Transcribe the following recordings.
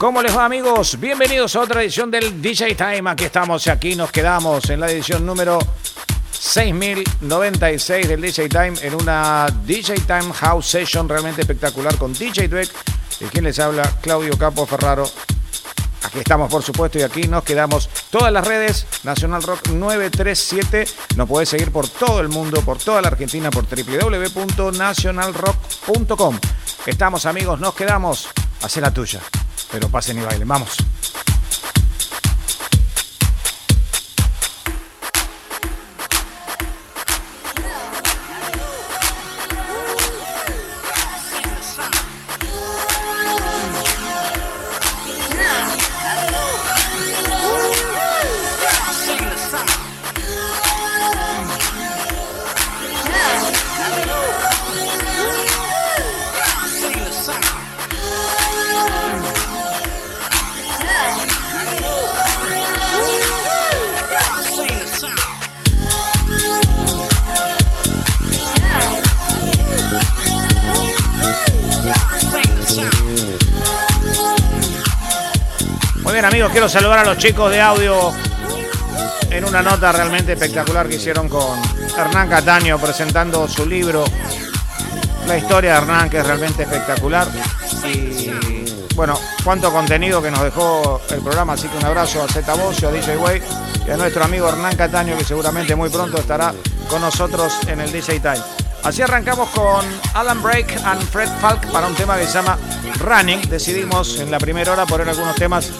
¿Cómo les va amigos? Bienvenidos a otra edición del DJ Time. Aquí estamos y aquí nos quedamos en la edición número 6096 del DJ Time en una DJ Time House Session realmente espectacular con DJ Dweck, de quien les habla Claudio Capo Ferraro. Aquí estamos, por supuesto, y aquí nos quedamos. Todas las redes, Nacional Rock 937. Nos podés seguir por todo el mundo, por toda la Argentina, por www.nacionalrock.com. Estamos, amigos, nos quedamos. Hacé la tuya pero pasen y bailen. Vamos. Quiero saludar a los chicos de audio en una nota realmente espectacular que hicieron con Hernán Cataño presentando su libro. La historia de Hernán, que es realmente espectacular. Y bueno, cuánto contenido que nos dejó el programa. Así que un abrazo a Z Bocio, a DJ Way y a nuestro amigo Hernán Cataño, que seguramente muy pronto estará con nosotros en el DJ Time. Así arrancamos con Alan Break and Fred Falk para un tema que se llama Running. Decidimos en la primera hora poner algunos temas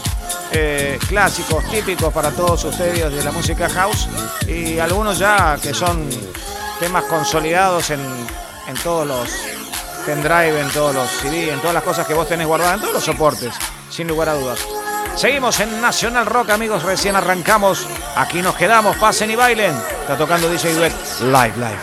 eh, clásicos típicos para todos ustedes de la música house y algunos ya que son temas consolidados en, en todos los pendrive, en todos los CD, en todas las cosas que vos tenés guardadas, en todos los soportes, sin lugar a dudas. Seguimos en Nacional Rock, amigos, recién arrancamos. Aquí nos quedamos, pasen y bailen. Está tocando DJ Duet live, live.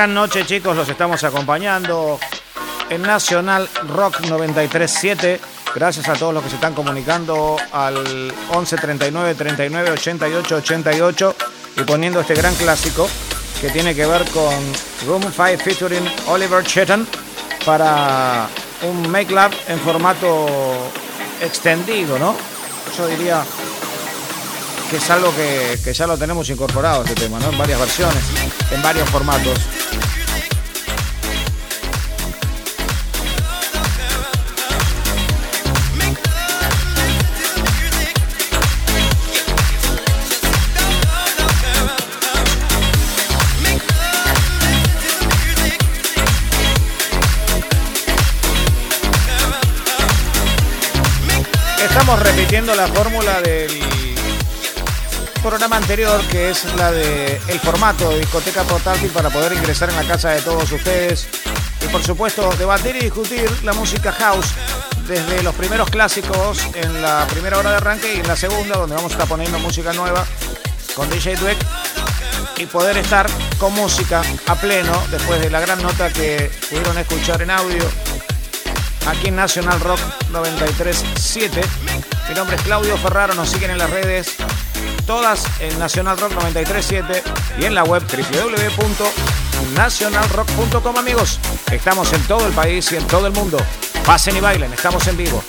Gran noche chicos, los estamos acompañando en Nacional Rock 937. Gracias a todos los que se están comunicando al 11 39 39 88 88 y poniendo este gran clásico que tiene que ver con Room 5 featuring Oliver Chetton para un Make Love en formato extendido, ¿no? Yo diría que es algo que, que ya lo tenemos incorporado este tema, ¿no? En varias versiones en varios formatos. Estamos repitiendo la fórmula del programa anterior, que es la de el formato discoteca portátil para poder ingresar en la casa de todos ustedes. Y por supuesto, debatir y discutir la música house desde los primeros clásicos en la primera hora de arranque y en la segunda, donde vamos a estar poniendo música nueva con DJ Dweck y poder estar con música a pleno después de la gran nota que pudieron escuchar en audio aquí en National Rock 937. Mi nombre es Claudio Ferraro, nos siguen en las redes todas en Nacional Rock 937 y en la web www.nacionalrock.com amigos. Estamos en todo el país y en todo el mundo. Pasen y bailen, estamos en vivo.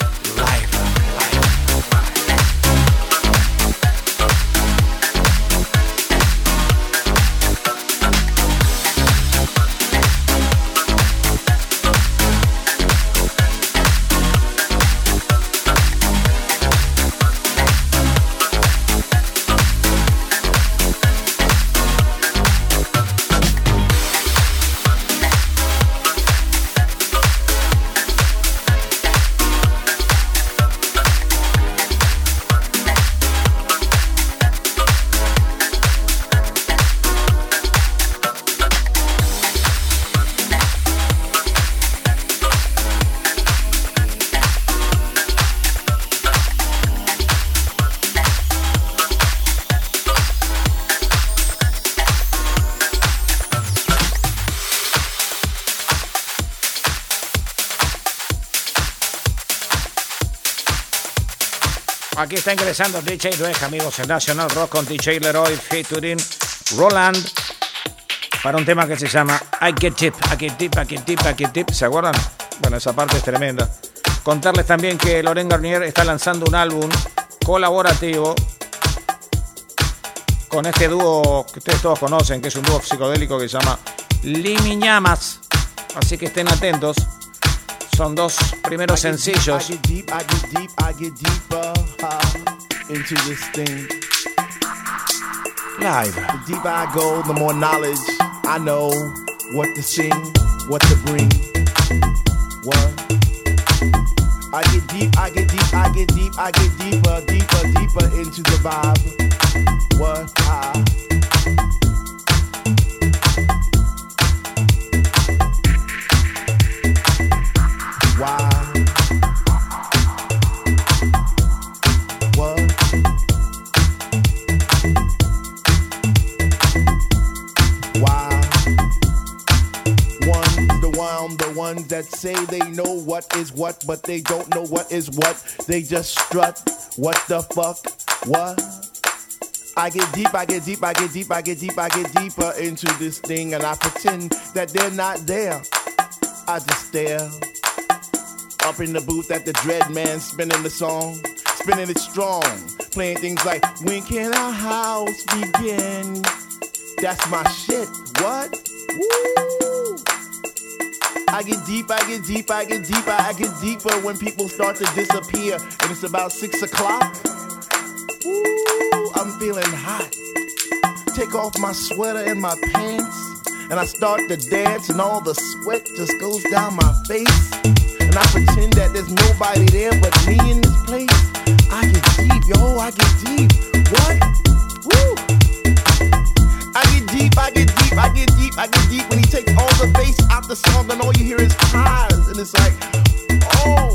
Aquí está ingresando DJ Dweck, amigos, en National Rock con DJ Leroy featuring Roland para un tema que se llama I Get Tip, I Get Tip, I Get Tip, I Get Tip. ¿Se acuerdan? Bueno, esa parte es tremenda. Contarles también que Loren Garnier está lanzando un álbum colaborativo con este dúo que ustedes todos conocen, que es un dúo psicodélico que se llama Limiñamas. Así que estén atentos. Son dos primeros sencillos. into this thing. Live. The deeper I go, the more knowledge I know what to sing, what to bring. What? I get deep, I get deep, I get deep, I get deeper, deeper, deeper into the vibe. What? Ah. Say they know what is what, but they don't know what is what. They just strut. What the fuck? What? I get deep, I get deep, I get deep, I get deep, I get deeper into this thing, and I pretend that they're not there. I just stare. Up in the booth at the Dread Man spinning the song, spinning it strong, playing things like When can our house begin? That's my shit. What? Woo! I get deep, I get deep, I get deeper, I get deeper when people start to disappear. And it's about six o'clock. Ooh, I'm feeling hot. Take off my sweater and my pants. And I start to dance, and all the sweat just goes down my face. And I pretend that there's nobody there but me in this place. I get deep, yo, I get deep. What? Woo! I get deep, I get deep, I get deep, I get deep when he takes all the bass out the song and all you hear is highs and it's like, oh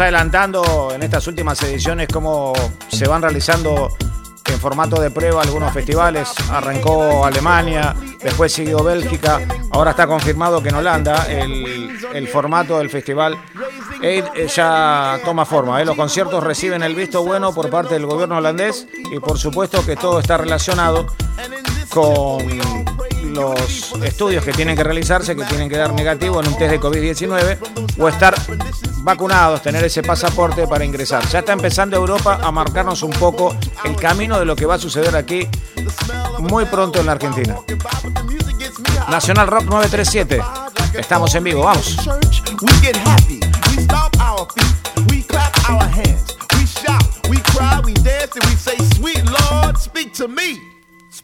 adelantando en estas últimas ediciones cómo se van realizando en formato de prueba algunos festivales. Arrancó Alemania, después siguió Bélgica, ahora está confirmado que en Holanda el, el formato del festival eh, ya toma forma. ¿eh? Los conciertos reciben el visto bueno por parte del gobierno holandés y por supuesto que todo está relacionado con los estudios que tienen que realizarse, que tienen que dar negativo en un test de COVID-19 o estar vacunados, tener ese pasaporte para ingresar. Ya está empezando Europa a marcarnos un poco el camino de lo que va a suceder aquí muy pronto en la Argentina. Nacional Rock 937. Estamos en vivo, vamos.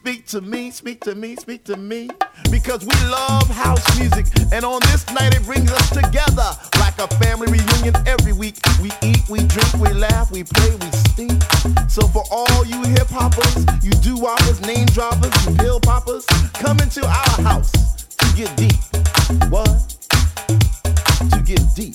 Speak to me, speak to me, speak to me. Because we love house music, and on this night it brings us together like a family reunion every week. We eat, we drink, we laugh, we play, we stink. So for all you hip hoppers, you do whoppers, name droppers, you pill poppers, come into our house to get deep. What? To get deep.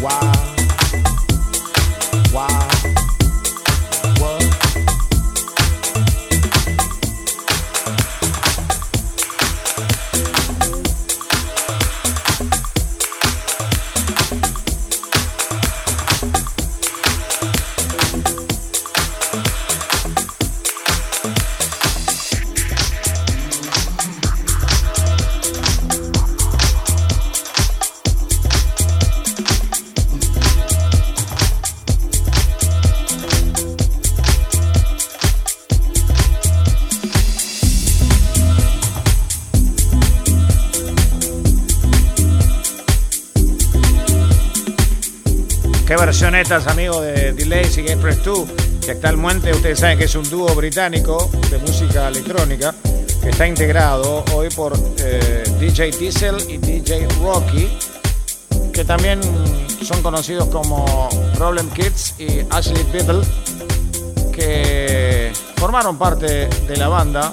Wow. Why? Qué versionetas, amigos de Delays y Game Press 2, que está el Muente. Ustedes saben que es un dúo británico de música electrónica que está integrado hoy por eh, DJ Diesel y DJ Rocky, que también son conocidos como Problem Kids y Ashley Biddle, que formaron parte de la banda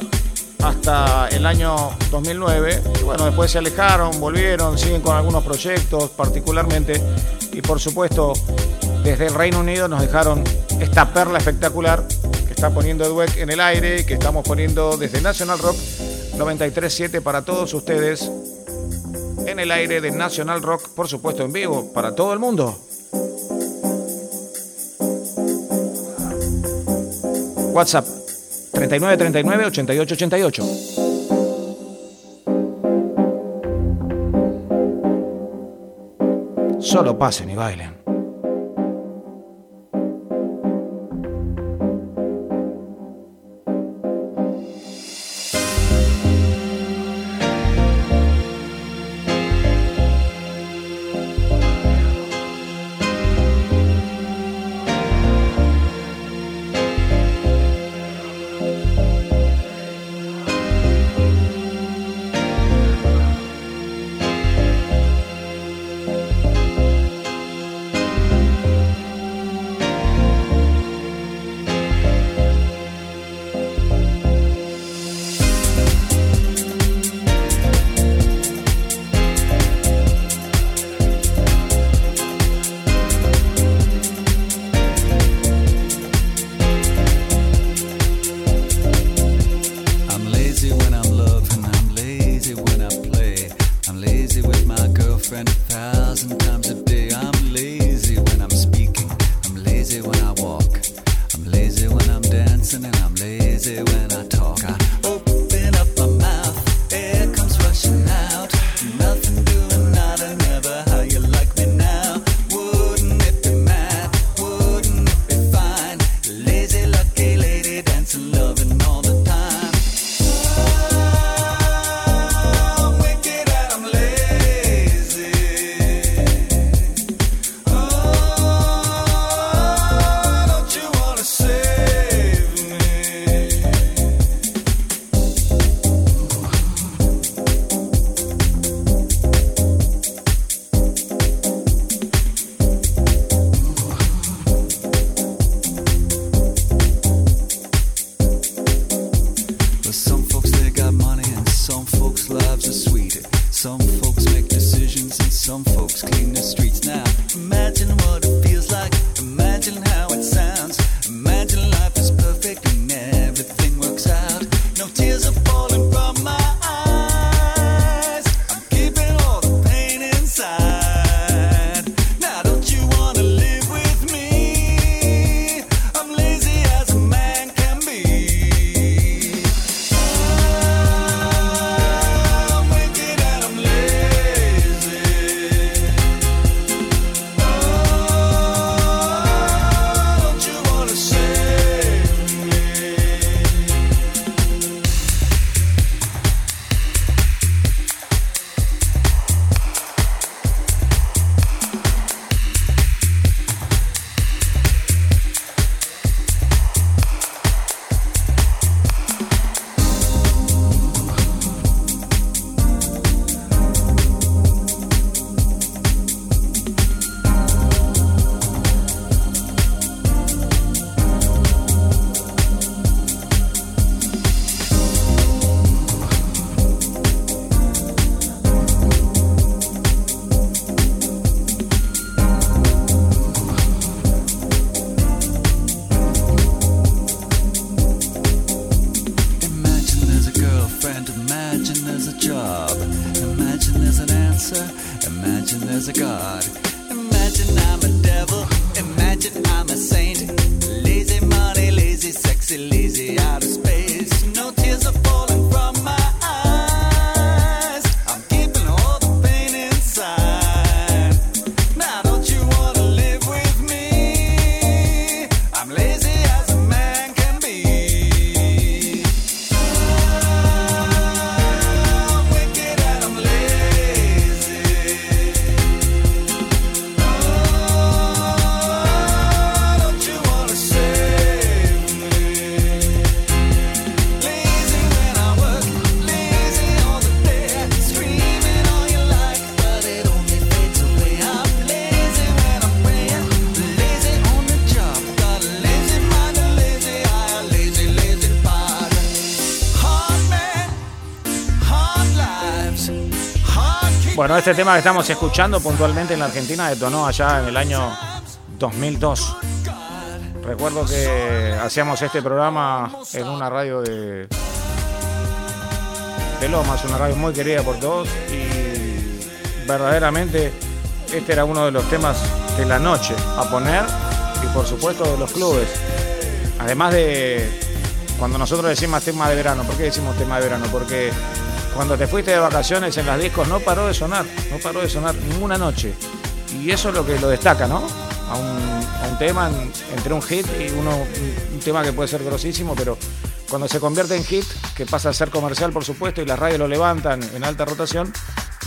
hasta el año 2009. Y bueno, después se alejaron, volvieron, siguen con algunos proyectos particularmente. Y por supuesto, desde el Reino Unido nos dejaron esta perla espectacular que está poniendo Dweck en el aire que estamos poniendo desde National Rock 937 para todos ustedes en el aire de National Rock, por supuesto en vivo, para todo el mundo. WhatsApp 3939 8888. Solo pasen y bailen. Bueno, este tema que estamos escuchando puntualmente en la Argentina detonó allá en el año 2002. Recuerdo que hacíamos este programa en una radio de, de Lomas, una radio muy querida por todos y verdaderamente este era uno de los temas de la noche a poner y por supuesto de los clubes. Además de cuando nosotros decimos tema de verano, ¿por qué decimos tema de verano? Porque cuando te fuiste de vacaciones en las discos no paró de sonar, no paró de sonar ninguna noche. Y eso es lo que lo destaca, ¿no? A un, tema entre un hit y uno, un, tema que puede ser grosísimo, pero cuando se convierte en hit, que pasa a ser comercial por supuesto, y las radios lo levantan en alta rotación,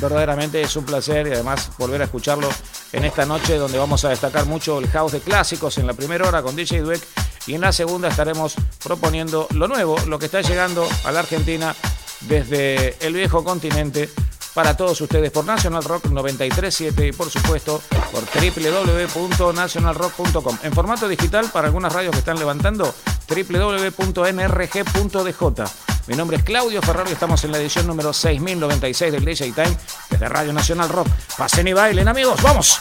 verdaderamente es un placer y además volver a escucharlo en esta noche donde vamos a destacar mucho el house de clásicos en la primera hora con DJ Dweck y en la segunda estaremos proponiendo lo nuevo, lo que está llegando a la Argentina desde el viejo continente para todos ustedes por National Rock 937 y por supuesto por www.nationalrock.com. En formato digital para algunas radios que están levantando www.nrg.dj. Mi nombre es Claudio Ferraro y estamos en la edición número 6096 del DJ Time desde Radio Nacional Rock. Pasen y bailen amigos, vamos.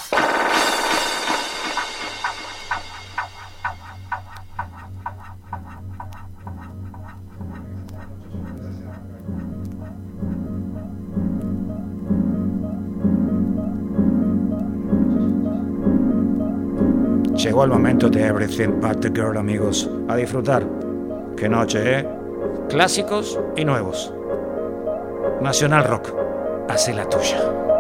Llegó el momento de Everything But the Girl, amigos. A disfrutar. Qué noche, ¿eh? Clásicos y nuevos. Nacional Rock. Hace la tuya.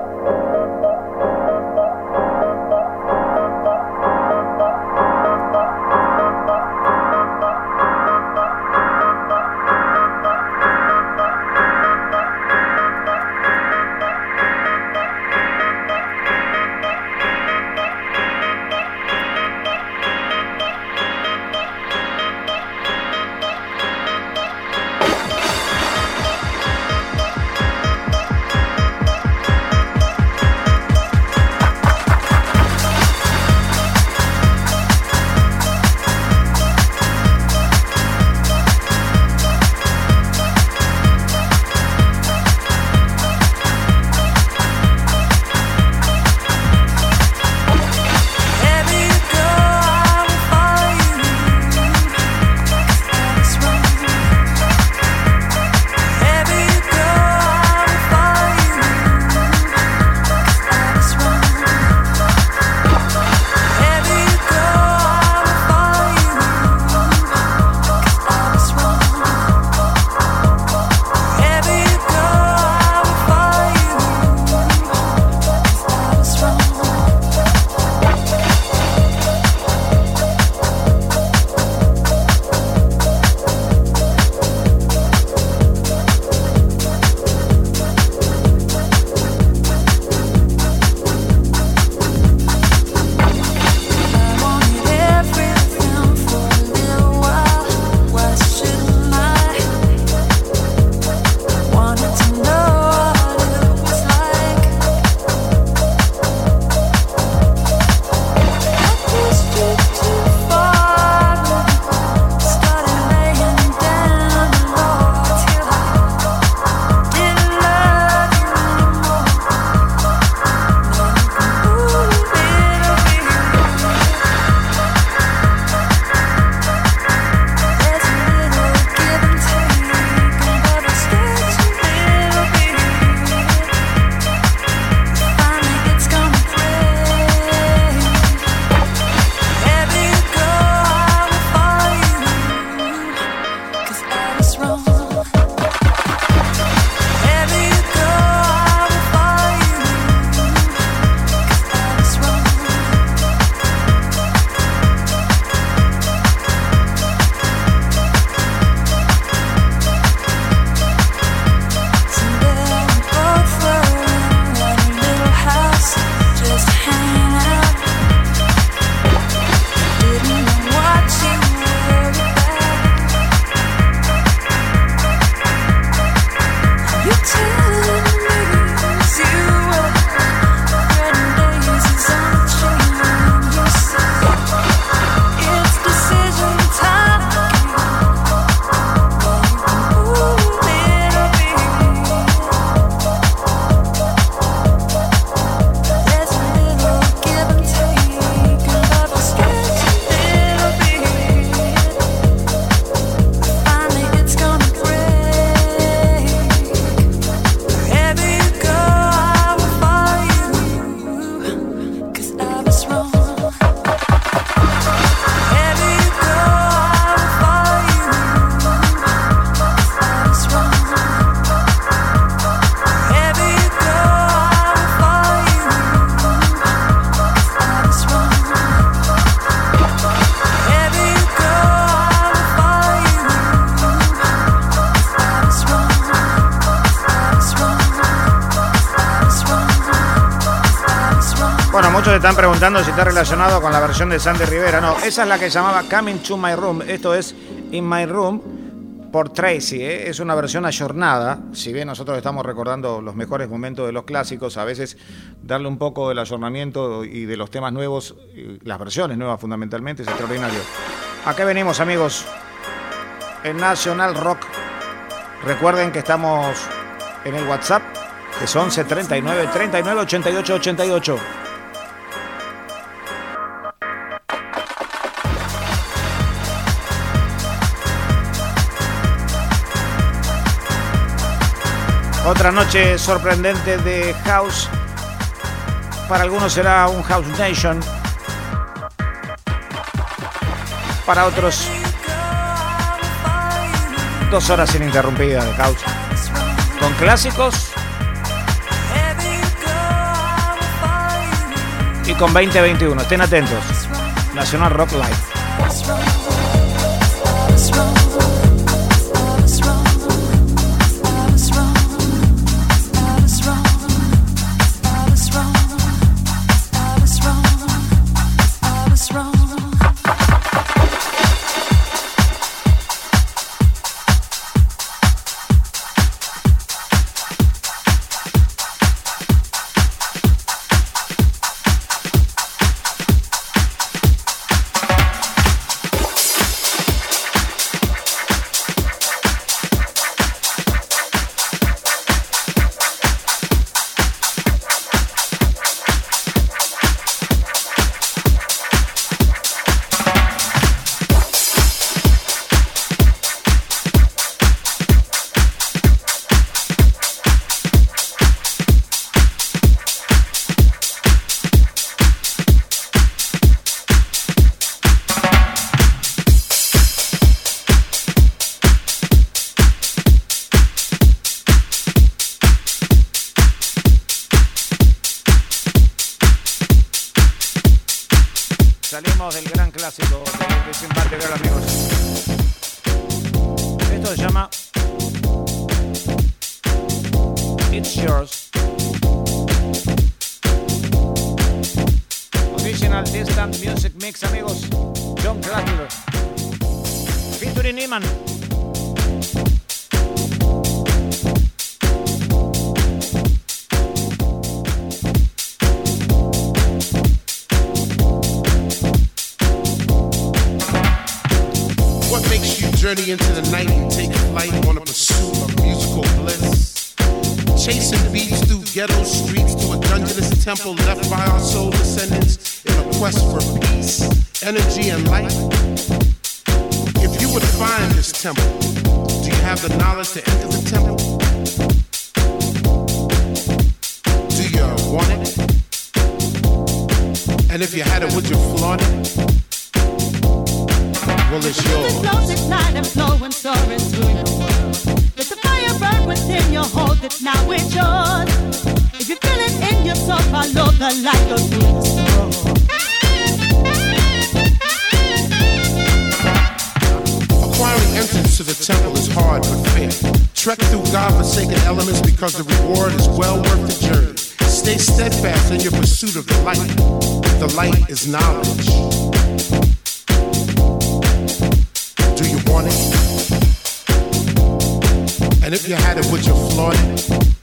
Preguntando si está relacionado con la versión de Sandy Rivera. No, esa es la que llamaba Coming to My Room. Esto es In My Room por Tracy. ¿eh? Es una versión ayornada. Si bien nosotros estamos recordando los mejores momentos de los clásicos, a veces darle un poco del ayornamiento y de los temas nuevos, las versiones nuevas fundamentalmente, es extraordinario. ¿A qué venimos, amigos? En National Rock. Recuerden que estamos en el WhatsApp, que es 11 39 39 88 88. Otra noche sorprendente de House. Para algunos será un House Nation. para otros dos horas ininterrumpidas de causa. Con clásicos y con 2021. Estén atentos. Nacional Rock Live. ghetto streets to a dungeonous temple left by our soul descendants in a quest for peace, energy, and light? If you would find this temple, do you have the knowledge to enter the temple? Do you want it? And if you had it, would you flaunt it? Well, it's yours. It flows at night and flowing soaring through your world. There's a fire burn within your hold that now it's yours. If you feel it in yourself, I love the light of Jesus. Acquiring entrance to the temple is hard but fair. Trek through God-forsaken elements because the reward is well worth the journey. Stay steadfast in your pursuit of the light. The light is knowledge. Do you want it? And if you had it, would you flaunt it?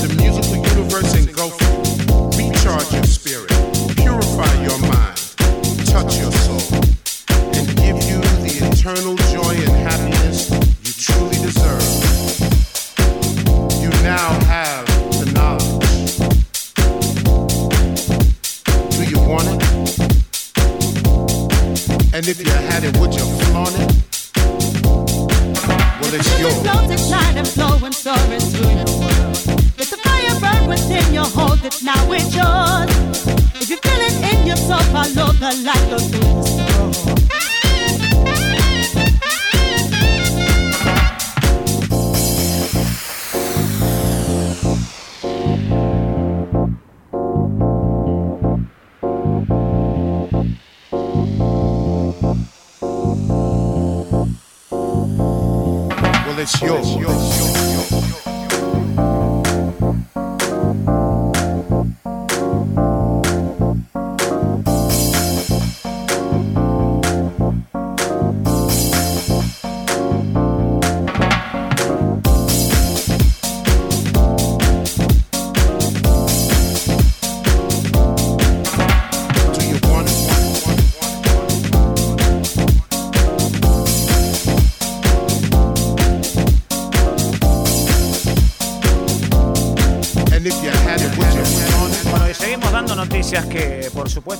yo.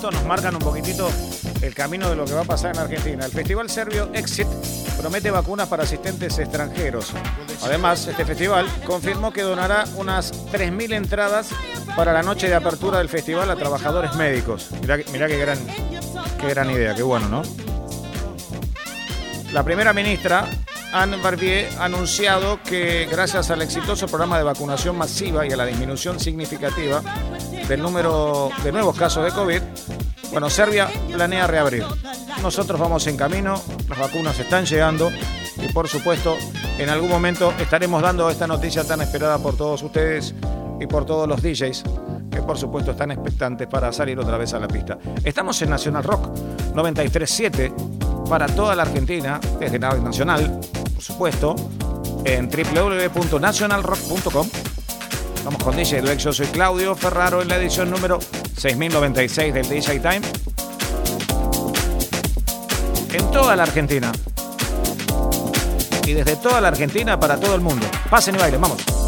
Supuesto, nos marcan un poquitito el camino de lo que va a pasar en Argentina. El Festival Serbio Exit promete vacunas para asistentes extranjeros. Además, este festival confirmó que donará unas 3.000 entradas para la noche de apertura del festival a trabajadores médicos. Mirá, mirá gran, qué gran idea, qué bueno, ¿no? La primera ministra, Anne Barbier, ha anunciado que gracias al exitoso programa de vacunación masiva y a la disminución significativa del número de nuevos casos de COVID, bueno, Serbia planea reabrir. Nosotros vamos en camino, las vacunas están llegando y por supuesto en algún momento estaremos dando esta noticia tan esperada por todos ustedes y por todos los DJs que por supuesto están expectantes para salir otra vez a la pista. Estamos en Nacional Rock 937 para toda la Argentina, desde Nacional, por supuesto, en www.nationalrock.com. Vamos con DJ Dweck, yo soy Claudio Ferraro en la edición número 6096 del DJ Time. En toda la Argentina. Y desde toda la Argentina para todo el mundo. Pasen y bailen, vamos.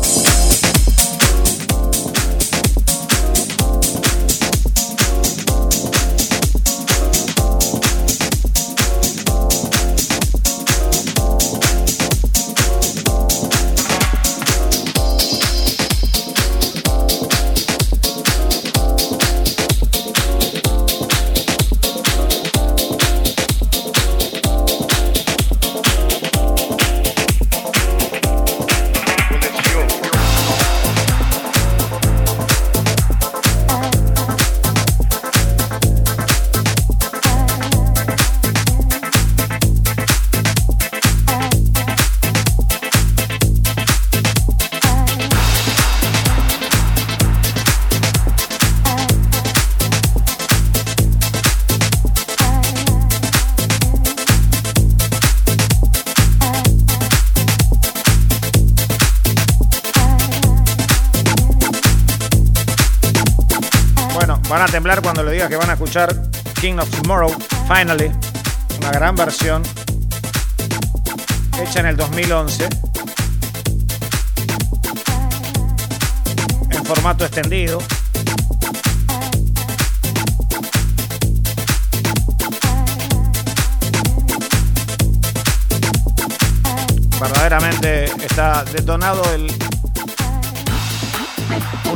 Temblar cuando le diga que van a escuchar King of Tomorrow, Finally, una gran versión. Hecha en el 2011 en formato extendido. Verdaderamente está detonado el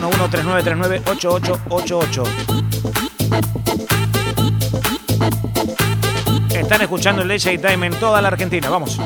1139398888. Están escuchando el DJ Time en toda la Argentina. Vamos.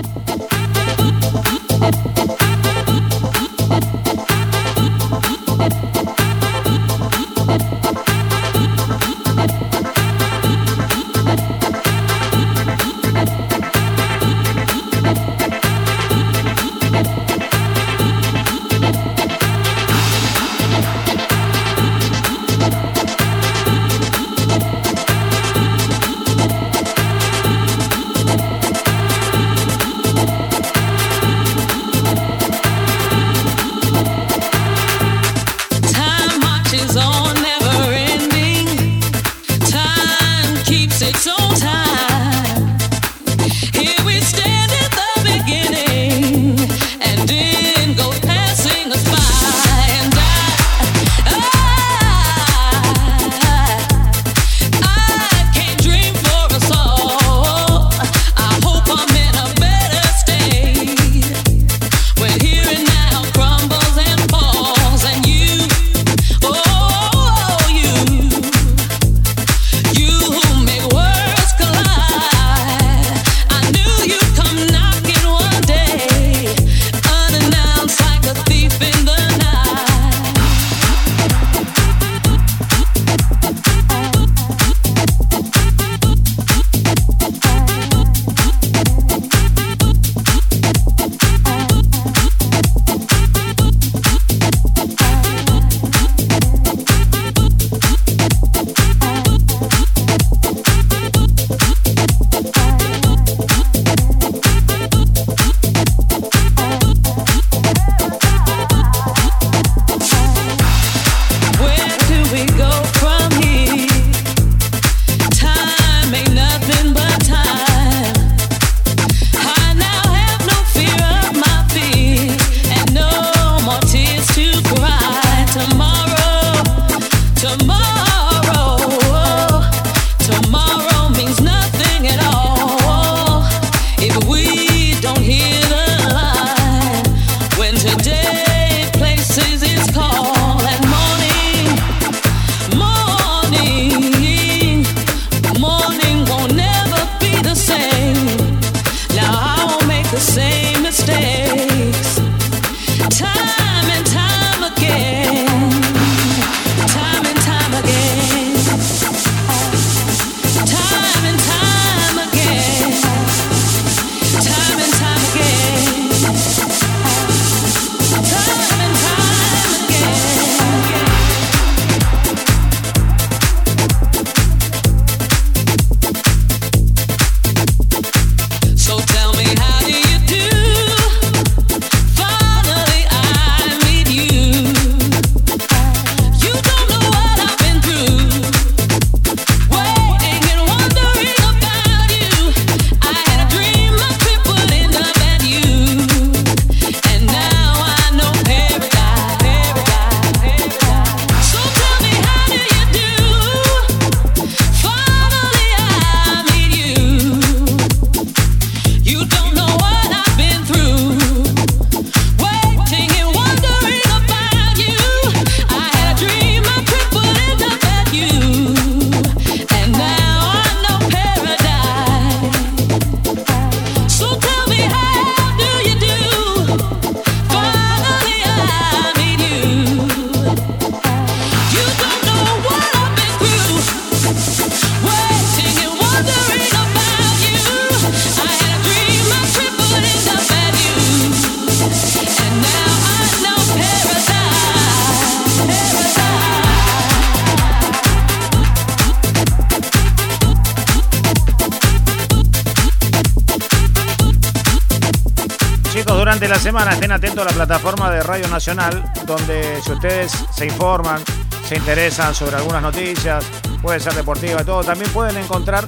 Radio Nacional, donde si ustedes se informan, se interesan sobre algunas noticias, puede ser deportiva y todo, también pueden encontrar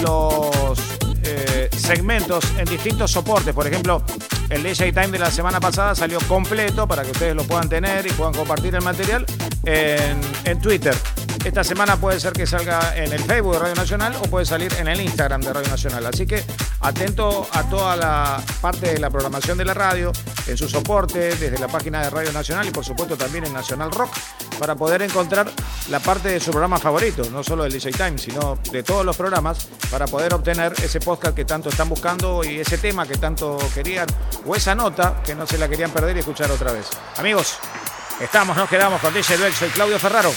los eh, segmentos en distintos soportes. Por ejemplo, el DJ Time de la semana pasada salió completo para que ustedes lo puedan tener y puedan compartir el material en, en Twitter. Esta semana puede ser que salga en el Facebook de Radio Nacional o puede salir en el Instagram de Radio Nacional. Así que atento a toda la parte de la programación de la radio, en su soporte, desde la página de Radio Nacional y por supuesto también en Nacional Rock, para poder encontrar la parte de su programa favorito, no solo del DJ Time, sino de todos los programas, para poder obtener ese podcast que tanto están buscando y ese tema que tanto querían, o esa nota que no se la querían perder y escuchar otra vez. Amigos, estamos, nos quedamos con DJ Duex, soy Claudio Ferraro.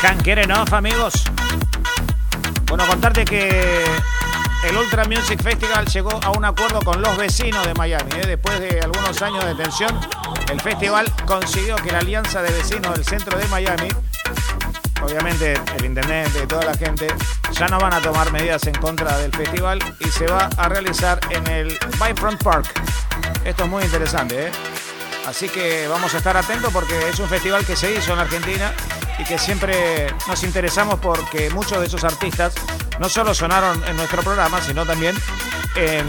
Can't Get Enough, amigos. Bueno, contarte que el Ultra Music Festival llegó a un acuerdo con los vecinos de Miami. ¿eh? Después de algunos años de tensión, el festival consiguió que la alianza de vecinos del centro de Miami, obviamente el intendente y toda la gente, ya no van a tomar medidas en contra del festival y se va a realizar en el Bayfront Park. Esto es muy interesante, ¿eh? Así que vamos a estar atentos porque es un festival que se hizo en Argentina y que siempre nos interesamos porque muchos de esos artistas no solo sonaron en nuestro programa, sino también en,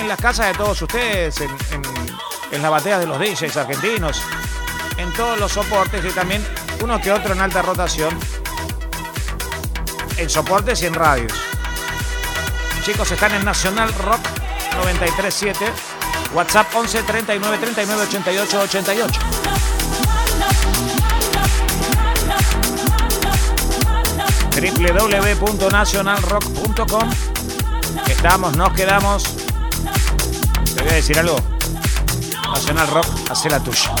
en las casas de todos ustedes, en, en, la batea de los DJs argentinos, en todos los soportes y también uno que otro en alta rotación, en soportes y en radios. Chicos, están en Nacional Rock 937, WhatsApp 11 39 39 88 88. www.nacionalrock.com. Estamos, nos quedamos. Te voy a decir algo. Nacional Rock, hace la tuya.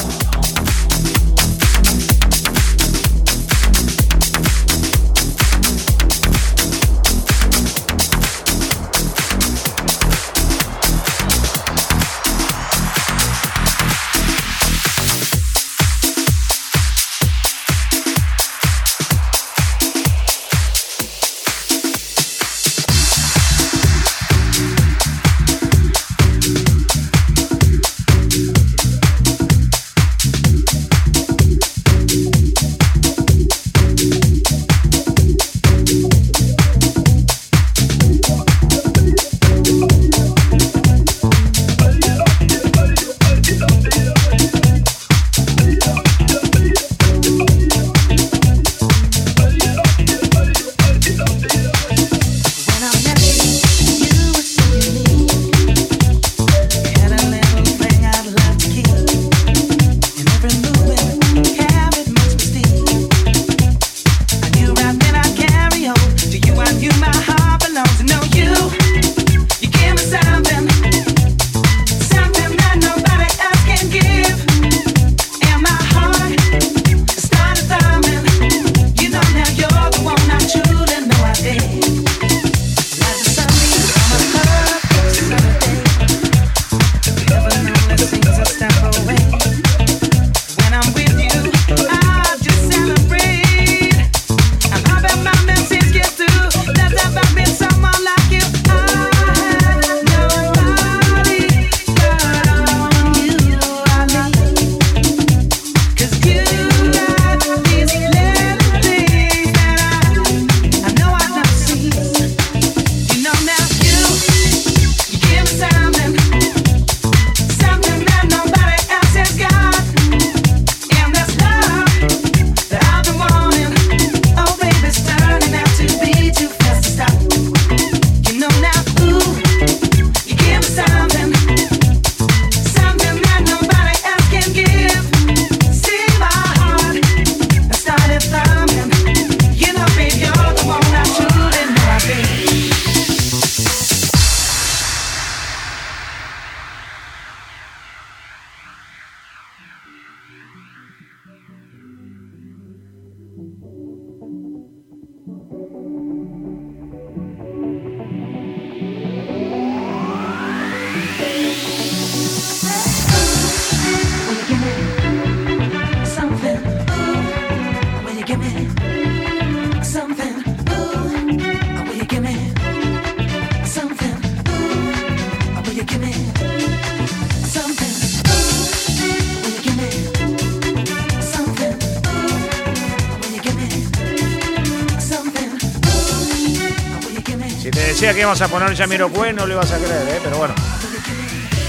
Íbamos a poner Jamiroquai, no lo ibas a creer, ¿eh? pero bueno.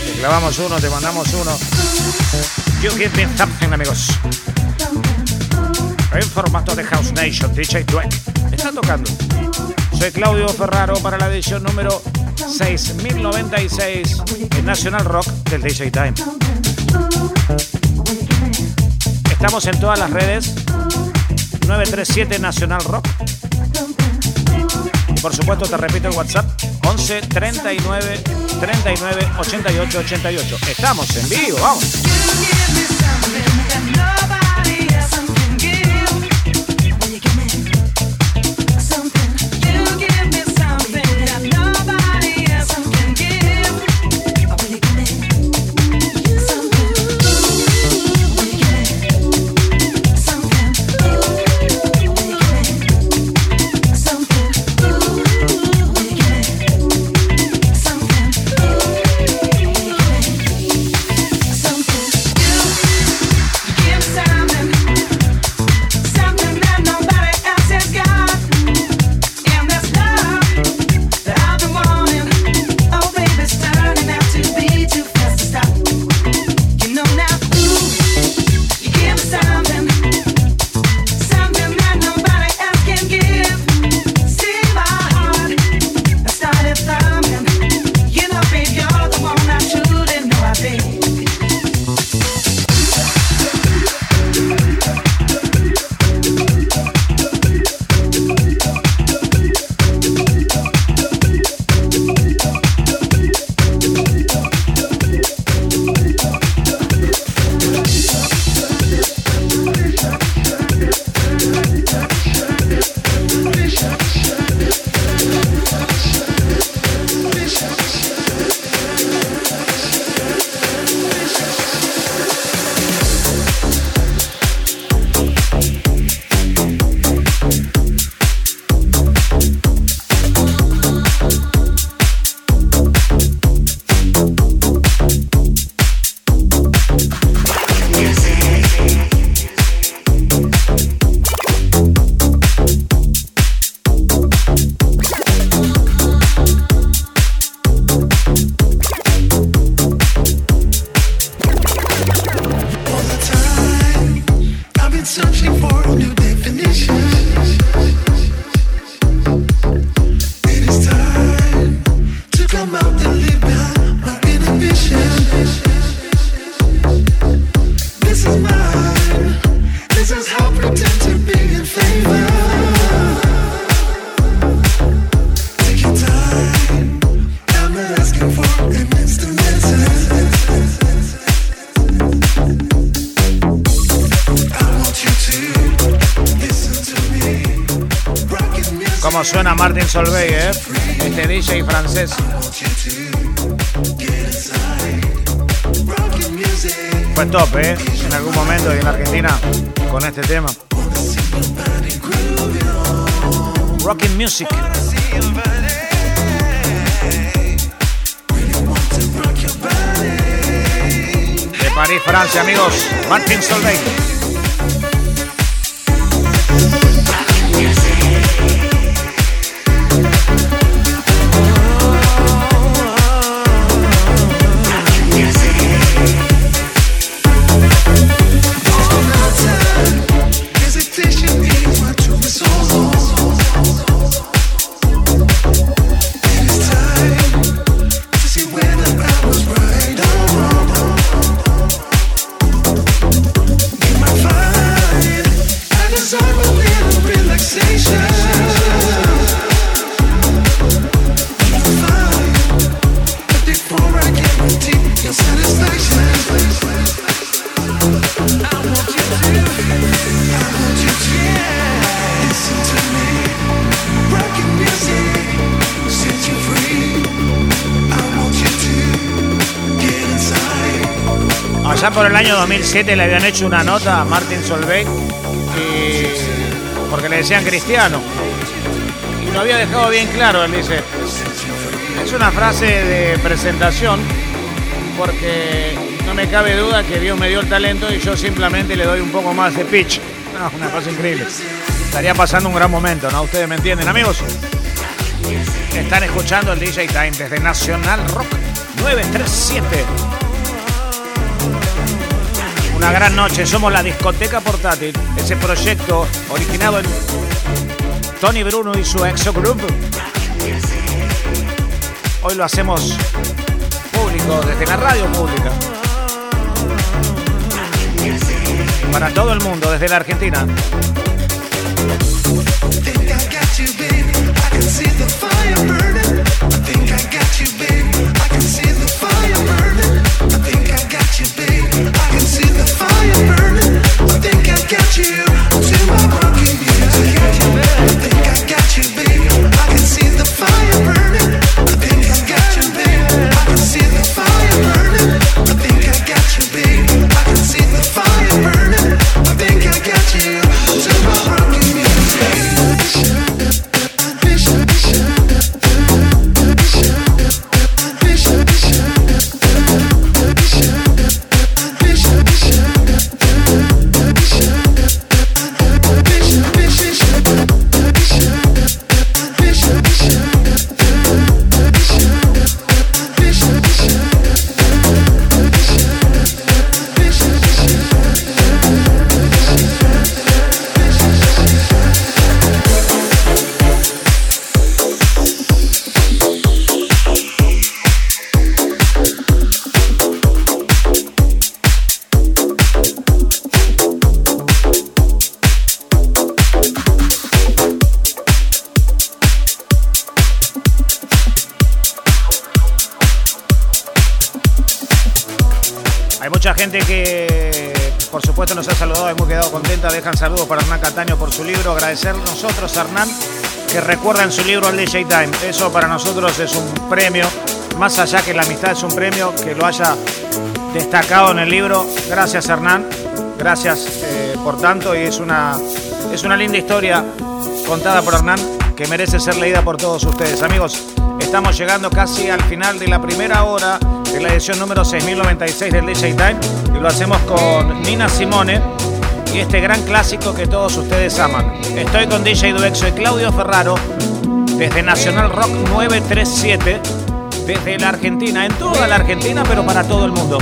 Te clavamos uno, te mandamos uno. You give me something, amigos. En formato de House Nation, DJ Dweck. Está tocando. Soy Claudio Ferraro para la edición número 6096 en National Rock del DJ Time. Estamos en todas las redes. 937 National Rock por supuesto, te repito el WhatsApp 11 39 39 88 88. Estamos en vivo, vamos. Martin Solveig. le habían hecho una nota a Martin Solveig porque le decían cristiano. Y lo había dejado bien claro, él dice. Es una frase de presentación porque no me cabe duda que Dios me dio el talento y yo simplemente le doy un poco más de pitch. Una cosa increíble. Estaría pasando un gran momento, ¿no? Ustedes me entienden, amigos. Están escuchando el DJ Time desde Nacional Rock 937. Una gran noche, somos la discoteca portátil, ese proyecto originado en Tony Bruno y su Exo Group. Hoy lo hacemos público, desde la radio pública. Para todo el mundo, desde la Argentina. Gente libro. Agradecer nosotros Hernán que recuerda en su libro el DJ Time. Eso para nosotros es un premio. Más allá que la amistad es un premio, que lo haya destacado en el libro. Gracias, Hernán. Gracias eh, por tanto. Y es una, es una linda historia contada por Hernán que merece ser leída por todos ustedes. Amigos, estamos llegando casi al final de la primera hora de la edición número 6096 del DJ Time y lo hacemos con Nina Simone este gran clásico que todos ustedes aman. Estoy con DJ Duexo y Claudio Ferraro desde Nacional Rock 937 desde la Argentina, en toda la Argentina, pero para todo el mundo.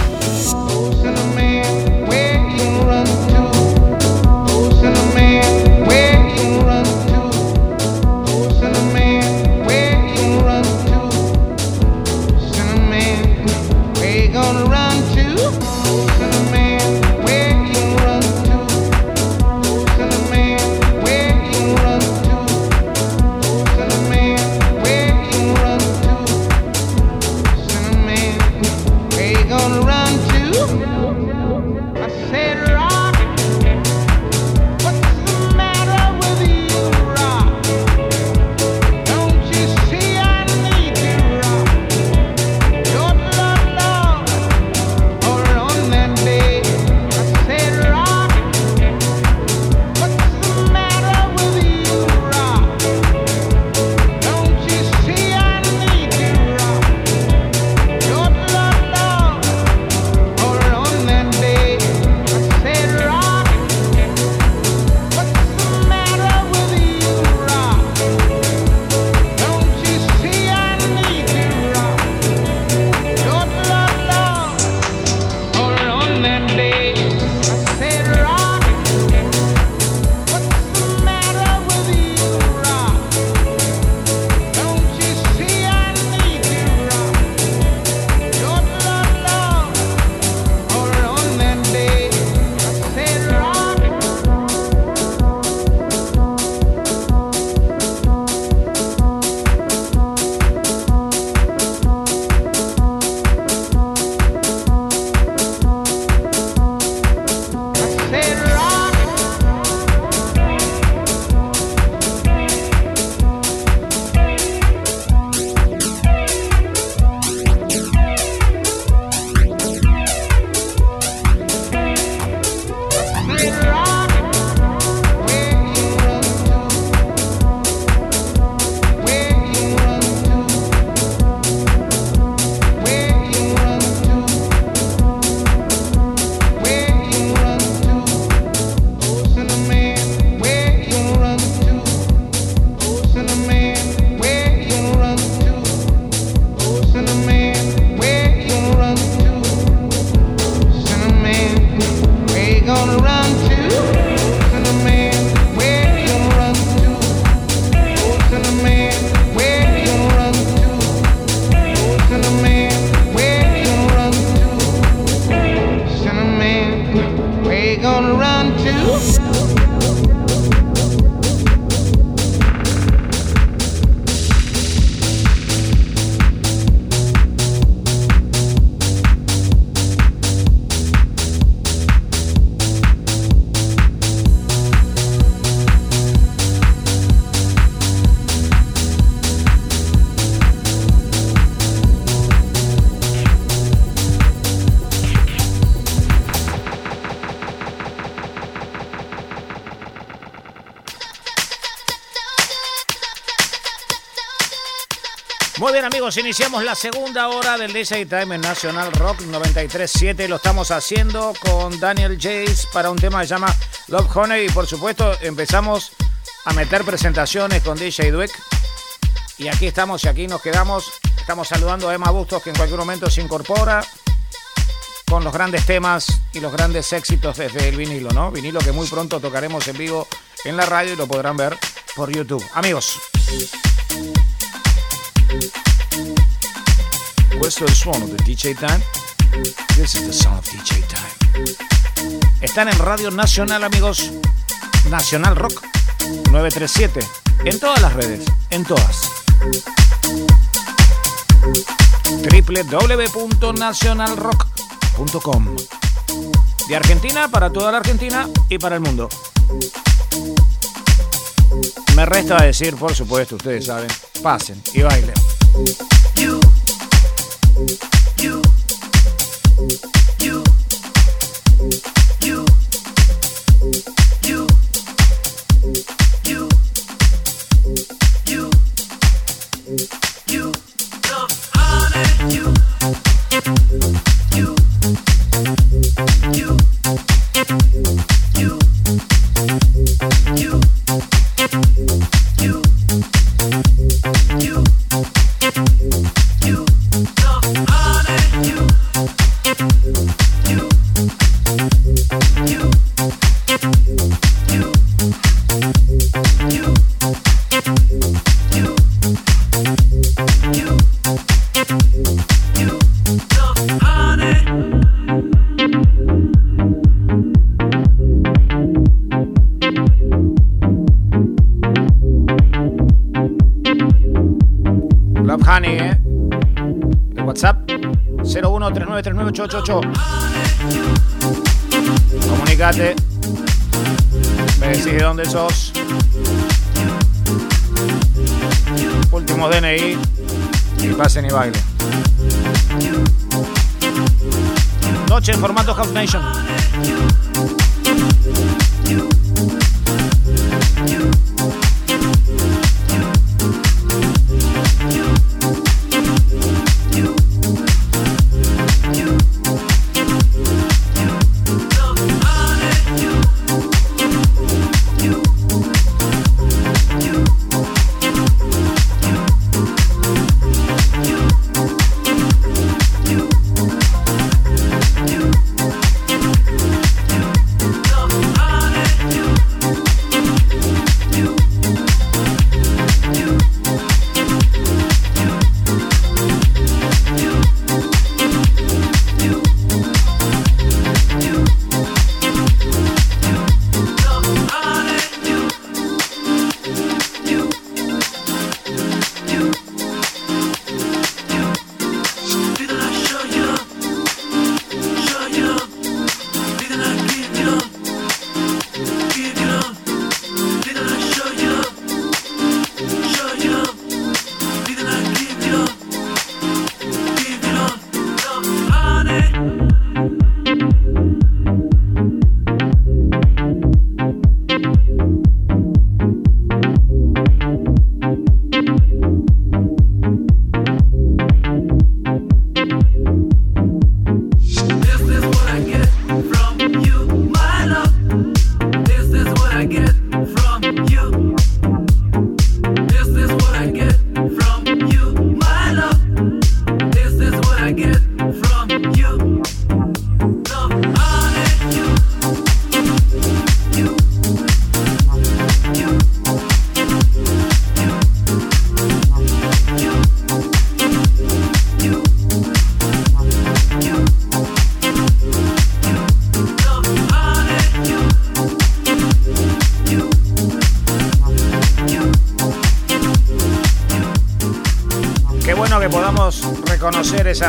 Iniciamos la segunda hora del DJ Time en National Rock 93.7. Lo estamos haciendo con Daniel Jace para un tema que se llama Love Honey y por supuesto empezamos a meter presentaciones con DJ Dweck. Y aquí estamos y aquí nos quedamos. Estamos saludando a Emma Bustos que en cualquier momento se incorpora con los grandes temas y los grandes éxitos desde el vinilo, ¿no? Vinilo que muy pronto tocaremos en vivo en la radio y lo podrán ver por YouTube. Amigos. Questo è il suono del DJ Time. This is the sound of DJ Time. Están en Radio Nacional, amigos. Nacional Rock 937. En todas las redes. En todas. www.nacionalrock.com De Argentina para toda la Argentina y para el mundo. Me resta decir, por supuesto, ustedes saben, pasen y bailen. you. Comunicate. Me decís de dónde sos. Último DNI. Y pasen y bailen. Noche en formato Half Nation.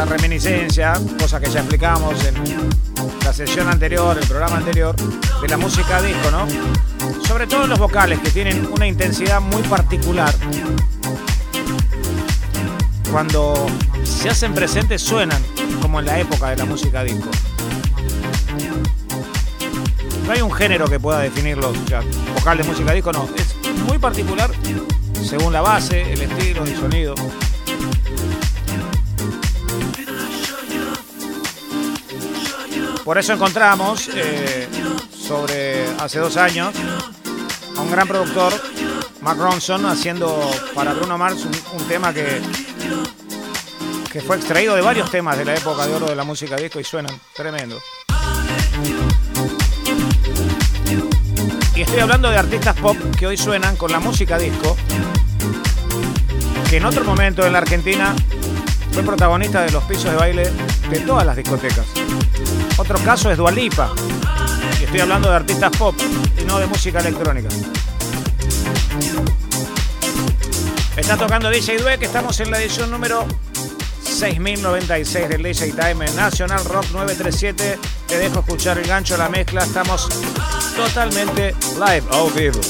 Reminiscencia, cosa que ya explicamos en la sesión anterior, el programa anterior, de la música disco, ¿no? Sobre todo los vocales que tienen una intensidad muy particular. Cuando se hacen presentes suenan como en la época de la música disco. No hay un género que pueda definirlos, ya, vocal de música disco no, es muy particular según la base, el estilo, el sonido. Por eso encontramos, eh, sobre hace dos años, a un gran productor, Mark Ronson, haciendo para Bruno Mars un, un tema que, que fue extraído de varios temas de la época de oro de la música disco y suenan tremendo. Y estoy hablando de artistas pop que hoy suenan con la música disco, que en otro momento en la Argentina fue protagonista de los pisos de baile de todas las discotecas. Otro caso es Dualipa. Y estoy hablando de artistas pop y no de música electrónica. Está tocando DJ Due, que estamos en la edición número 6096 del DJ Time en National Rock 937. Te dejo escuchar el gancho, la mezcla. Estamos totalmente live, oh vivo.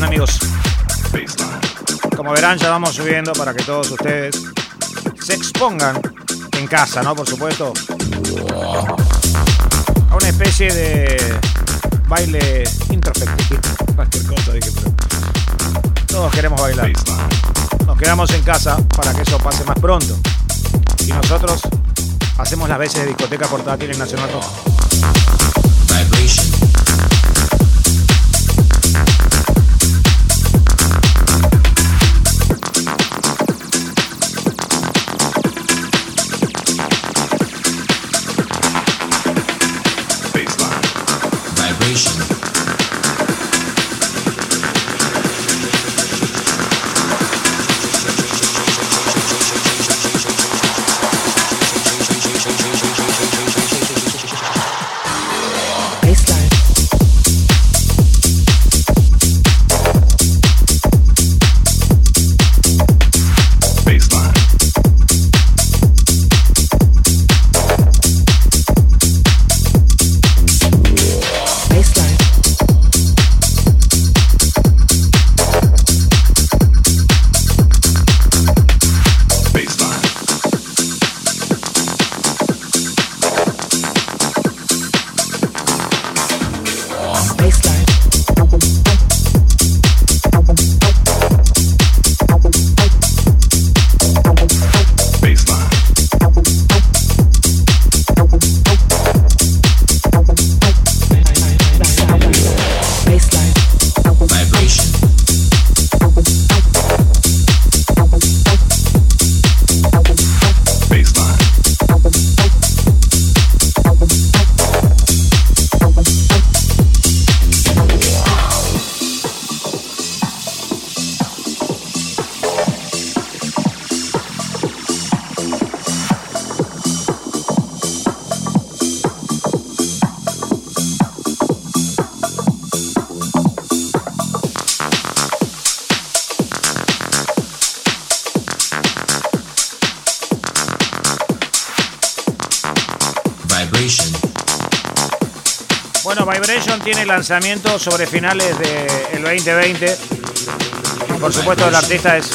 Amigos. Como verán, ya vamos subiendo para que todos ustedes se expongan en casa, ¿no? Por supuesto. A una especie de baile introspectivo. Cualquier cosa, dije, todos queremos bailar. Nos quedamos en casa para que eso pase más pronto. Y nosotros hacemos las veces de discoteca portátil en Nacional Rock. Lanzamiento sobre finales del 2020. Por supuesto, el artista es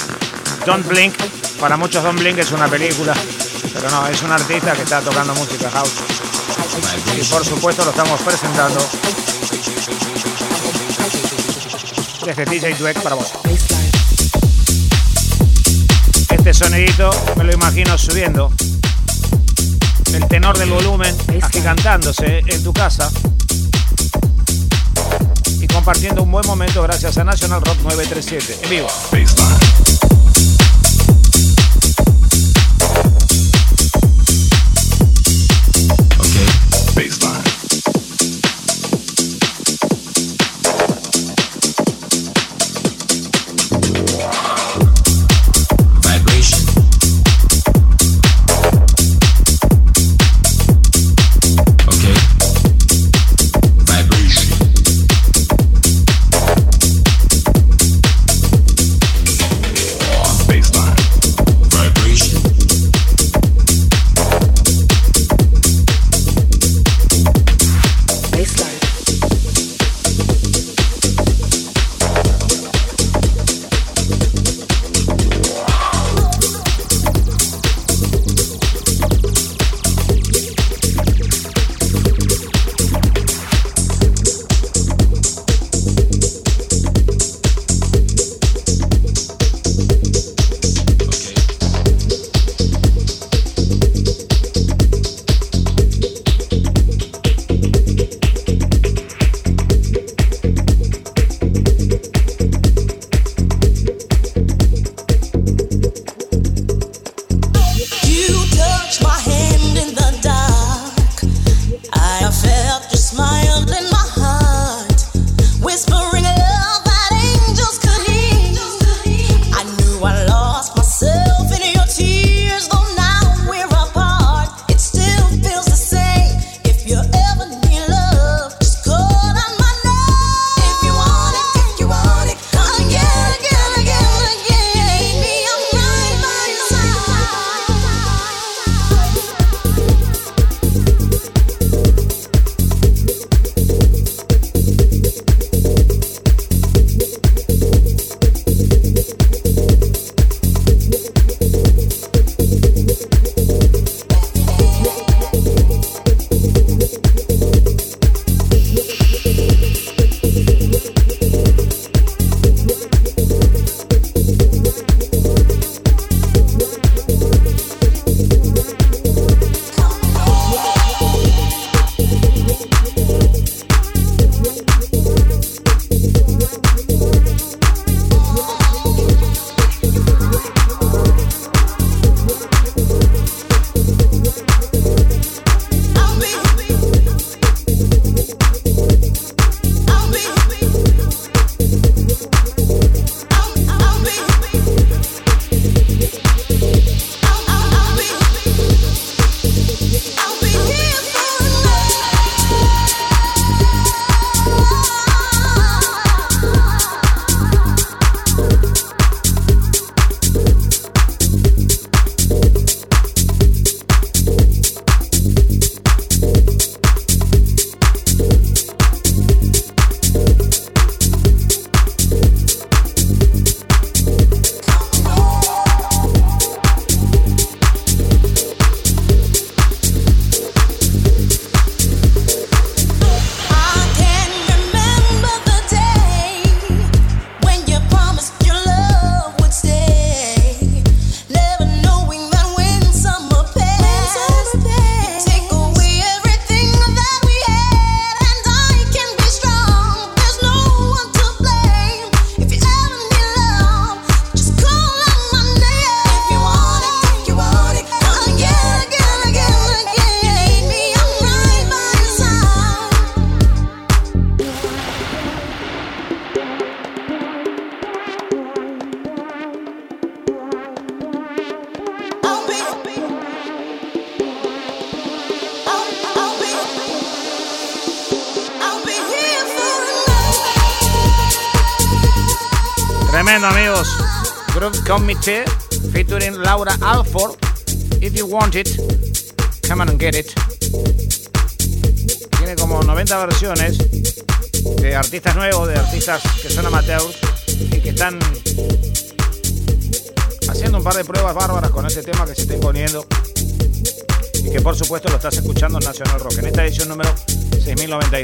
Don't Blink. Para muchos, Don't Blink es una película, pero no, es un artista que está tocando música house. Y por supuesto, lo estamos presentando desde DJ Dweck para vos. Este sonidito me lo imagino subiendo el tenor del volumen agigantándose en tu casa compartiendo un buen momento gracias a National Rock 937 en vivo.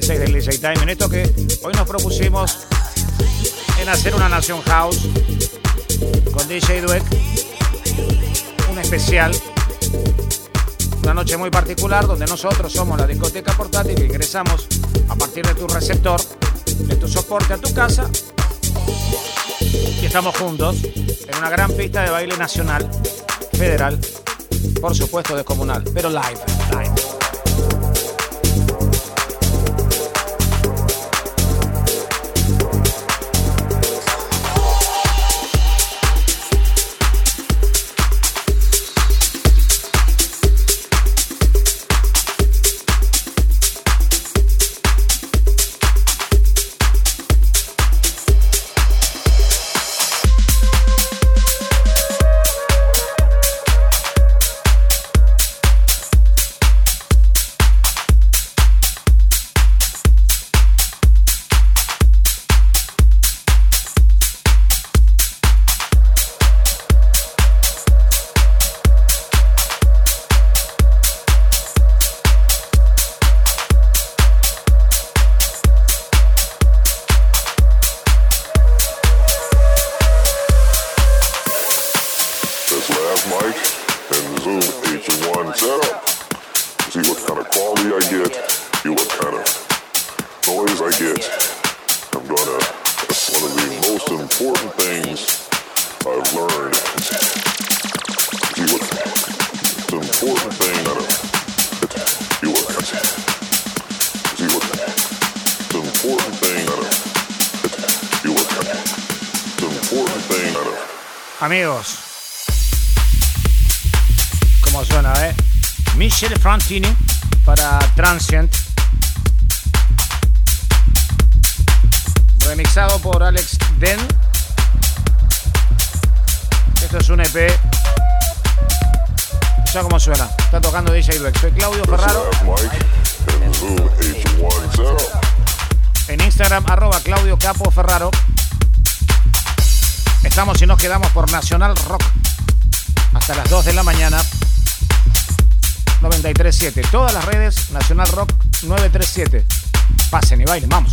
6096 del DJ Time, en esto que hoy nos propusimos en hacer una Nación House con DJ Dweck, un especial, una noche muy particular donde nosotros somos la discoteca portátil que ingresamos a partir de tu receptor, de tu soporte a tu casa y estamos juntos en una gran pista de baile nacional, federal, por supuesto descomunal, pero live. Y nos quedamos por Nacional Rock hasta las 2 de la mañana. 937. Todas las redes Nacional Rock 937. Pasen y bailen, vamos.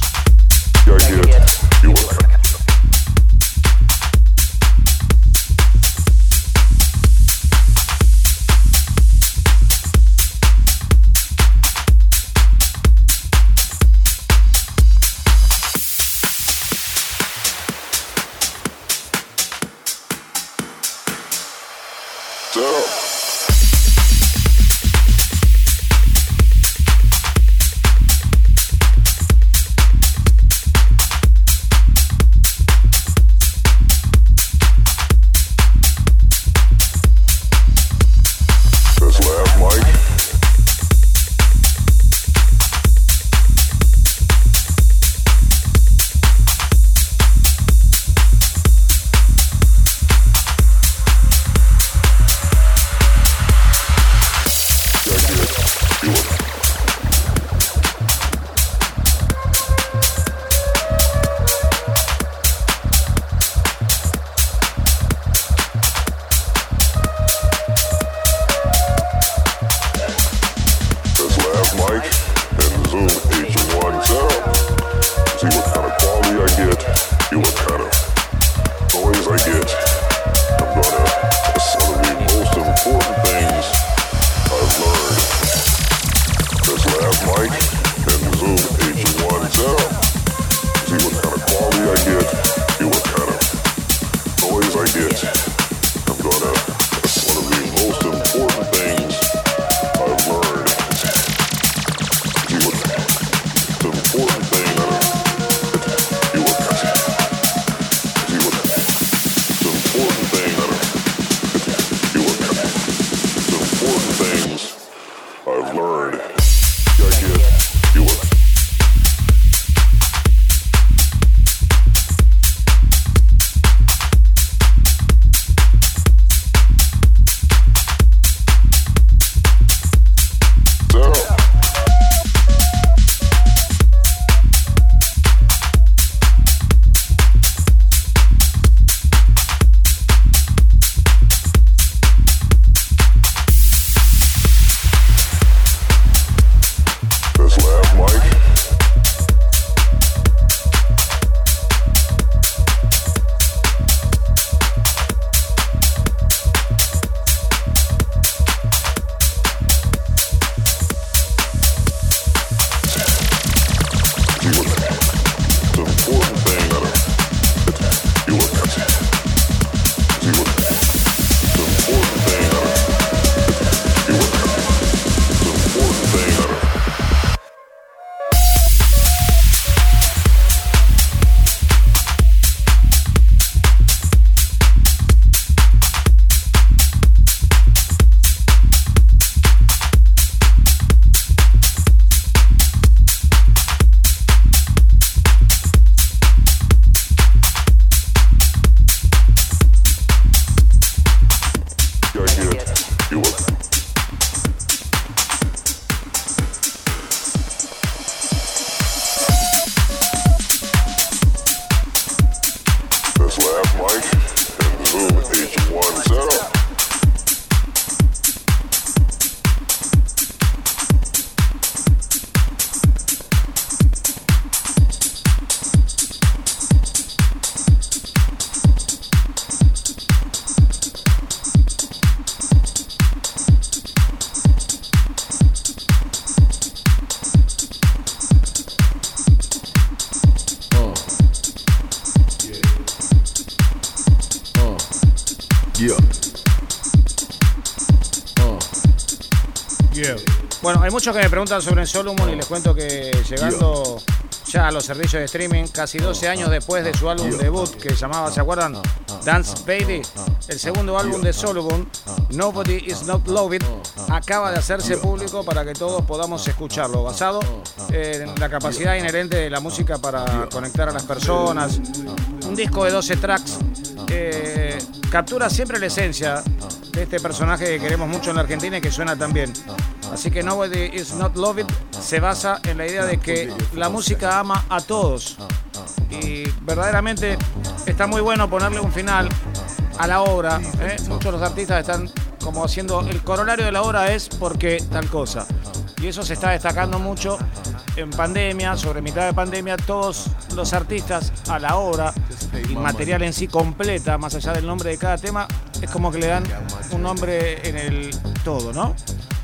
Preguntan sobre Solomon y les cuento que llegando ya a los servicios de streaming, casi 12 años después de su álbum debut que llamaba, ¿se acuerdan? Dance Baby, el segundo álbum de Solomon, Nobody Is Not Loved, acaba de hacerse público para que todos podamos escucharlo, basado en la capacidad inherente de la música para conectar a las personas. Un disco de 12 tracks captura siempre la esencia de este personaje que queremos mucho en la Argentina y que suena tan bien. Así que Nobody Is Not Loved se basa en la idea de que la música ama a todos. Y verdaderamente está muy bueno ponerle un final a la obra. ¿eh? Muchos de los artistas están como haciendo el corolario de la obra es porque tal cosa. Y eso se está destacando mucho en pandemia, sobre mitad de pandemia, todos los artistas a la obra y material en sí completa, más allá del nombre de cada tema, es como que le dan un nombre en el todo, ¿no?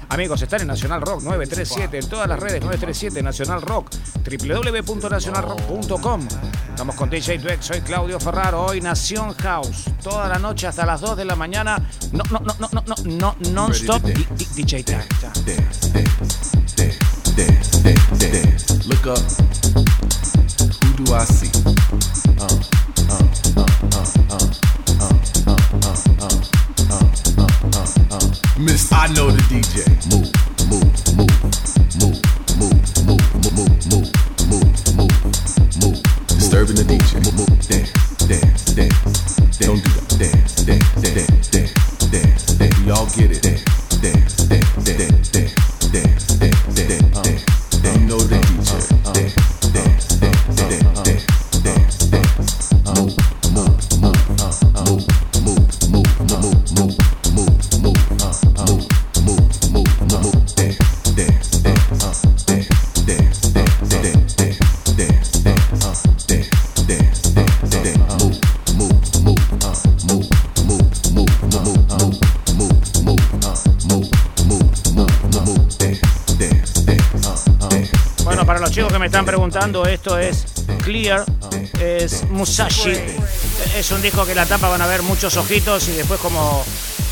Amigos, están en Nacional Rock 937, en todas las redes 937 Nacional Rock, www.nacionalrock.com. Estamos con DJ Dweck, soy Claudio Ferraro, hoy Nación House, toda la noche hasta las 2 de la mañana. No, no, no, no, no, no, no, non-stop DJ time. Look up. Who do I see? Uh, I know the DJ. Move, move, move, move, move, move, move, move, move, move, move. Disturbing the DJ. Move, move, dance, dance, dance. Preguntando, esto es Clear, es Musashi. Es un disco que la tapa van a ver muchos ojitos y después como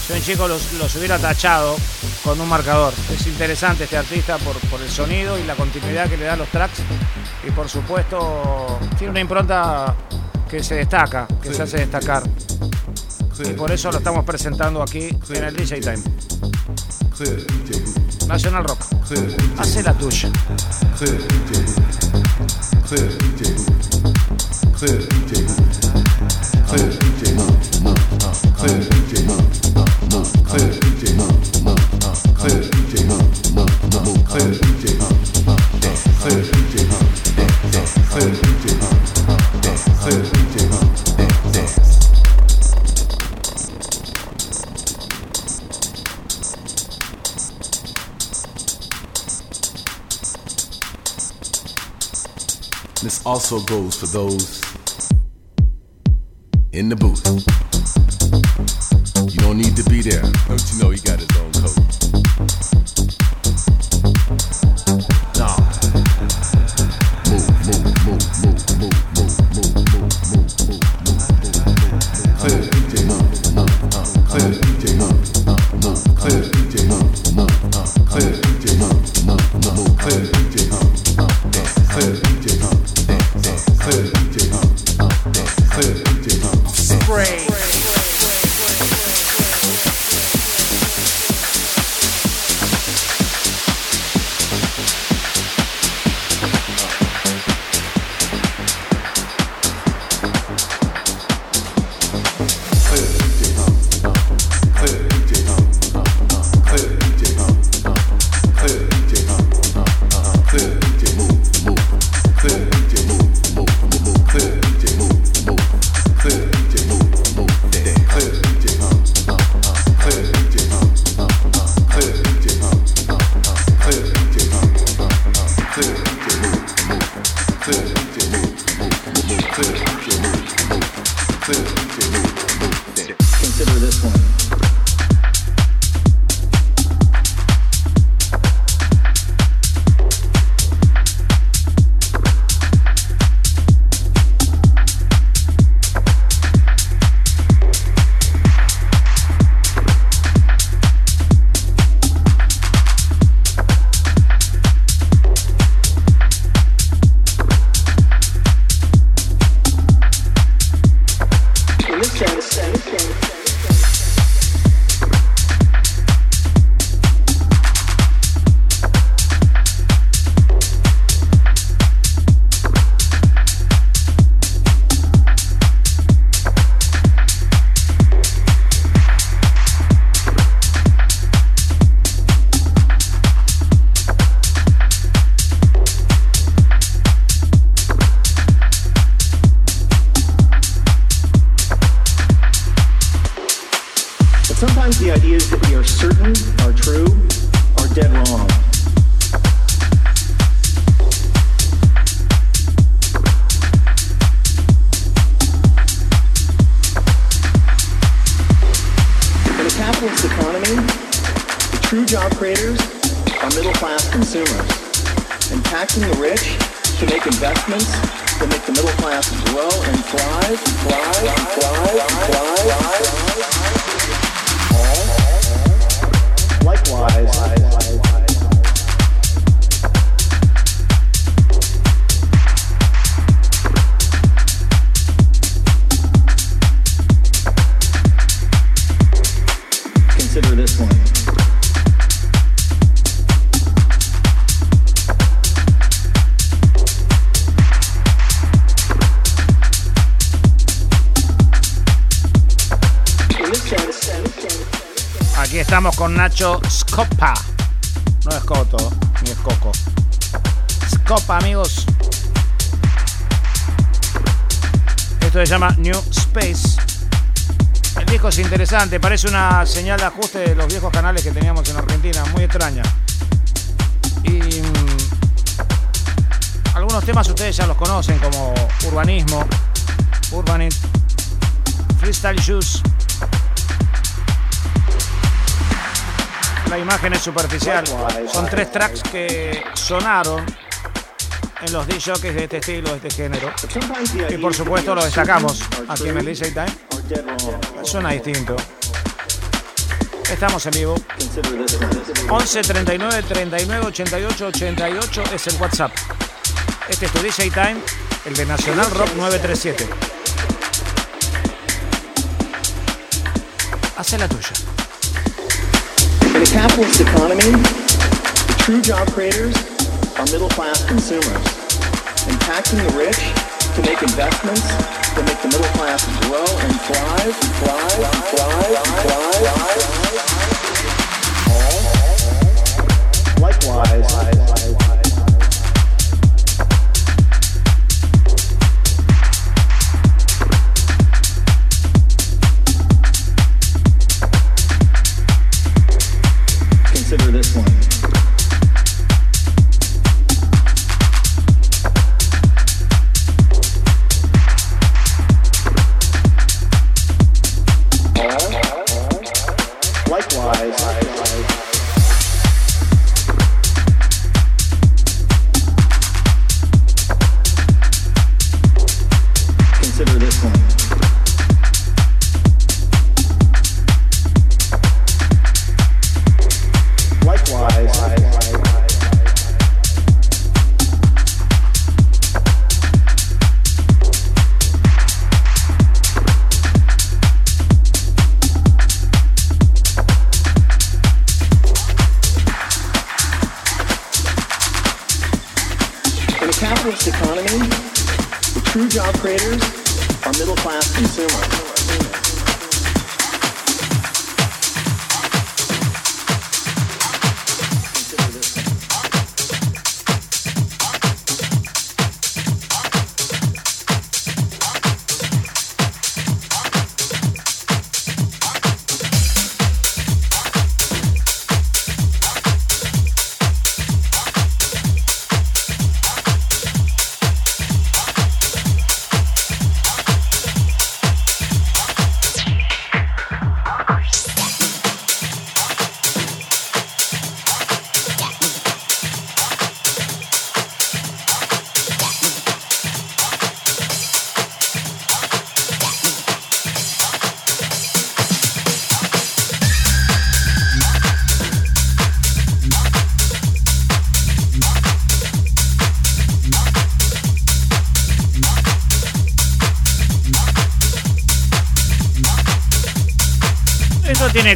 soy un chico los, hubiera tachado con un marcador. Es interesante este artista por, por el sonido y la continuidad que le da a los tracks. Y por supuesto tiene una impronta que se destaca, que se hace destacar. Y por eso lo estamos presentando aquí en el DJ Time. National Rock. Hace la tuya. Clear. DJ Clear. DJ also goes for those in the booth. Interesante, parece una señal de ajuste de los viejos canales que teníamos en Argentina, muy extraña. Y mm, algunos temas ustedes ya los conocen, como Urbanismo, Urbanit, Freestyle Juice. la imagen es superficial. Son tres tracks que sonaron en los DJs de este estilo, de este género. Y por supuesto lo destacamos aquí en el DJ Time. Suena distinto. Estamos en vivo. 11 39 39 88 88 es el WhatsApp. Este es tu DJ Time, el de Nacional Rock 937. Hace la tuya. In a capitalist economy, the true job creators are middle-class consumers, impacting the rich to make investments that make the middle class grow and thrive, thrive, thrive, thrive. Likewise,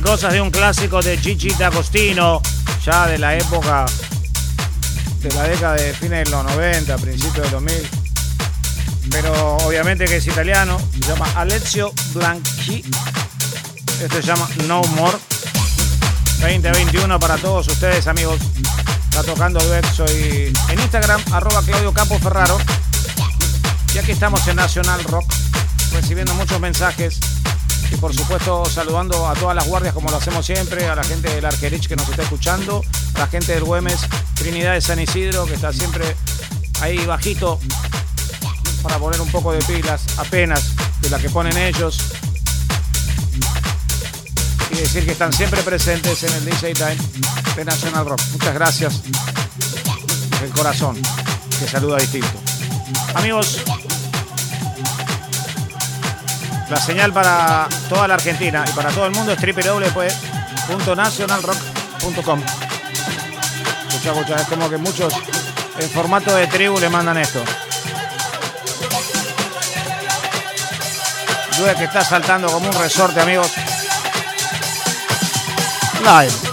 cosas de un clásico de Gigi D'Agostino, ya de la época de la década de fines de los 90, principios de 2000. Pero obviamente que es italiano, se llama Alessio Blanchi. Este se llama No More. 2021 para todos ustedes, amigos. Está tocando duet. Soy en Instagram, arroba Claudio Campo Ferraro. Y aquí estamos en Nacional Rock, recibiendo muchos mensajes. Por supuesto, saludando a todas las guardias, como lo hacemos siempre, a la gente del Arquerich que nos está escuchando, la gente del Güemes, Trinidad de San Isidro, que está siempre ahí bajito para poner un poco de pilas, apenas de la que ponen ellos. Y decir que están siempre presentes en el DJ Time de National Rock. Muchas gracias. El corazón, que saluda distinto. Amigos, la señal para toda la Argentina y para todo el mundo es www.nationalrock.com. Escucha, escucha, es como que muchos en formato de tribu le mandan esto. Dude que está saltando como un resorte, amigos. Live.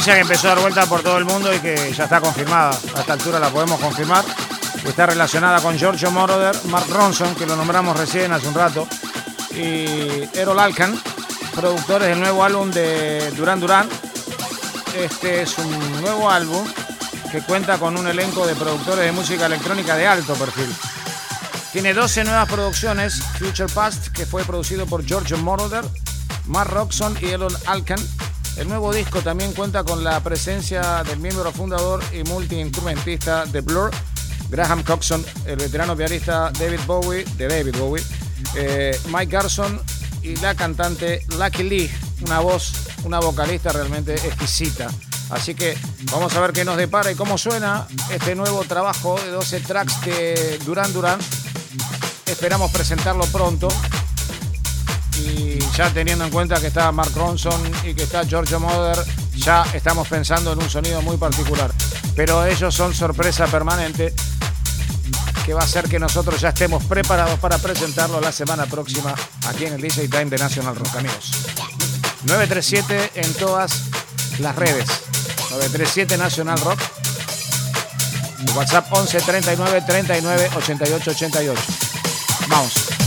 Noticia que empezó a dar vuelta por todo el mundo y que ya está confirmada. A esta altura la podemos confirmar. Está relacionada con Giorgio Moroder, Mark Ronson, que lo nombramos recién hace un rato, y Errol Alkan, productores del nuevo álbum de Duran Duran. Este es un nuevo álbum que cuenta con un elenco de productores de música electrónica de alto perfil. Tiene 12 nuevas producciones, Future Past, que fue producido por Giorgio Moroder, Mark Ronson y Errol Alkan. El nuevo disco también cuenta con la presencia del miembro fundador y multiinstrumentista de Blur, Graham Coxon, el veterano pianista David Bowie, de David Bowie, eh, Mike Garson y la cantante Lucky Lee, una voz, una vocalista realmente exquisita. Así que vamos a ver qué nos depara y cómo suena este nuevo trabajo de 12 tracks de Duran Duran. Esperamos presentarlo pronto. Ya teniendo en cuenta que está Mark Ronson y que está Giorgio Moroder, ya estamos pensando en un sonido muy particular. Pero ellos son sorpresa permanente que va a hacer que nosotros ya estemos preparados para presentarlo la semana próxima aquí en el DJ Time de National Rock, amigos. 937 en todas las redes. 937 National Rock. WhatsApp 11 39 39 88 88. Vamos.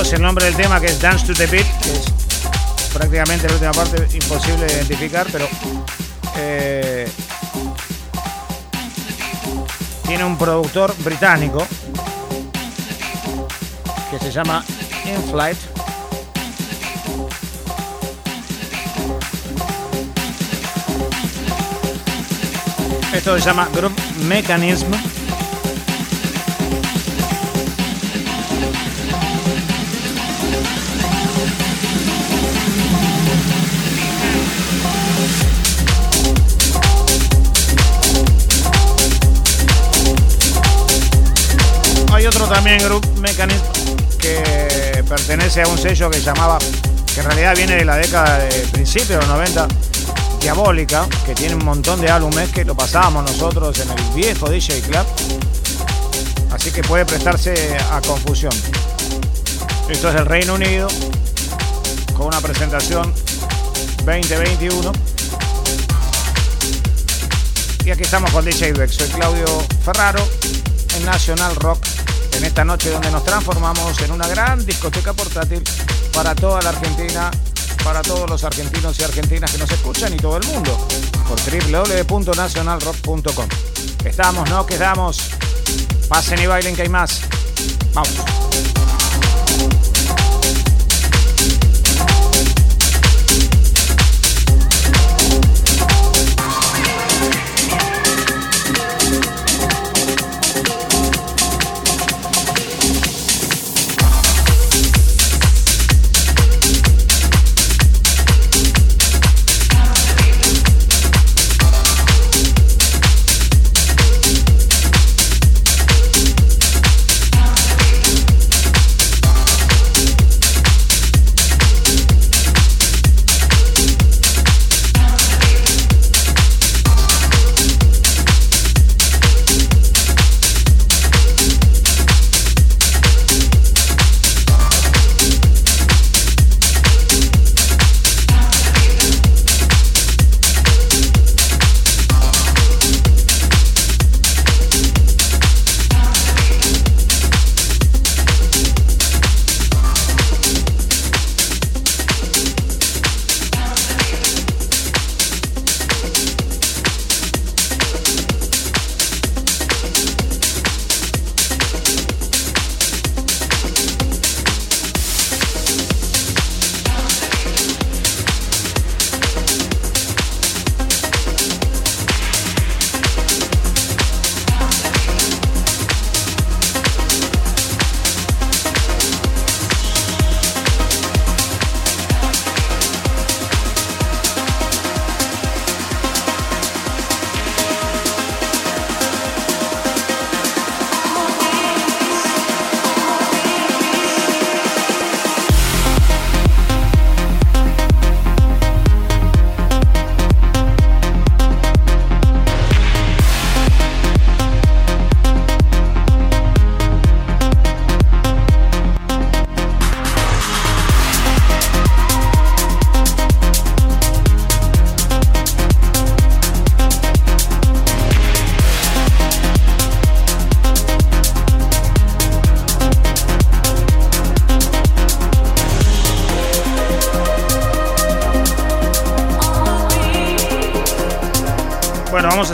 El nombre del tema que es Dance to the Beat, que es prácticamente la última parte imposible de identificar, pero eh, tiene un productor británico que se llama Inflight. Esto se llama Group Mechanism. También, Group Mechanism, que pertenece a un sello que llamaba, que en realidad viene de la década de principios de los 90, Diabólica, que tiene un montón de álbumes que lo pasábamos nosotros en el viejo DJ Club. Así que puede prestarse a confusión. Esto es el Reino Unido, con una presentación 2021. Y aquí estamos con DJ Beck. Soy Claudio Ferraro en National Rock. Esta noche donde nos transformamos en una gran discoteca portátil para toda la Argentina para todos los argentinos y argentinas que nos escuchan y todo el mundo por www.nacionalrock.com. Estamos, no quedamos. Pasen y bailen que hay más. Vamos.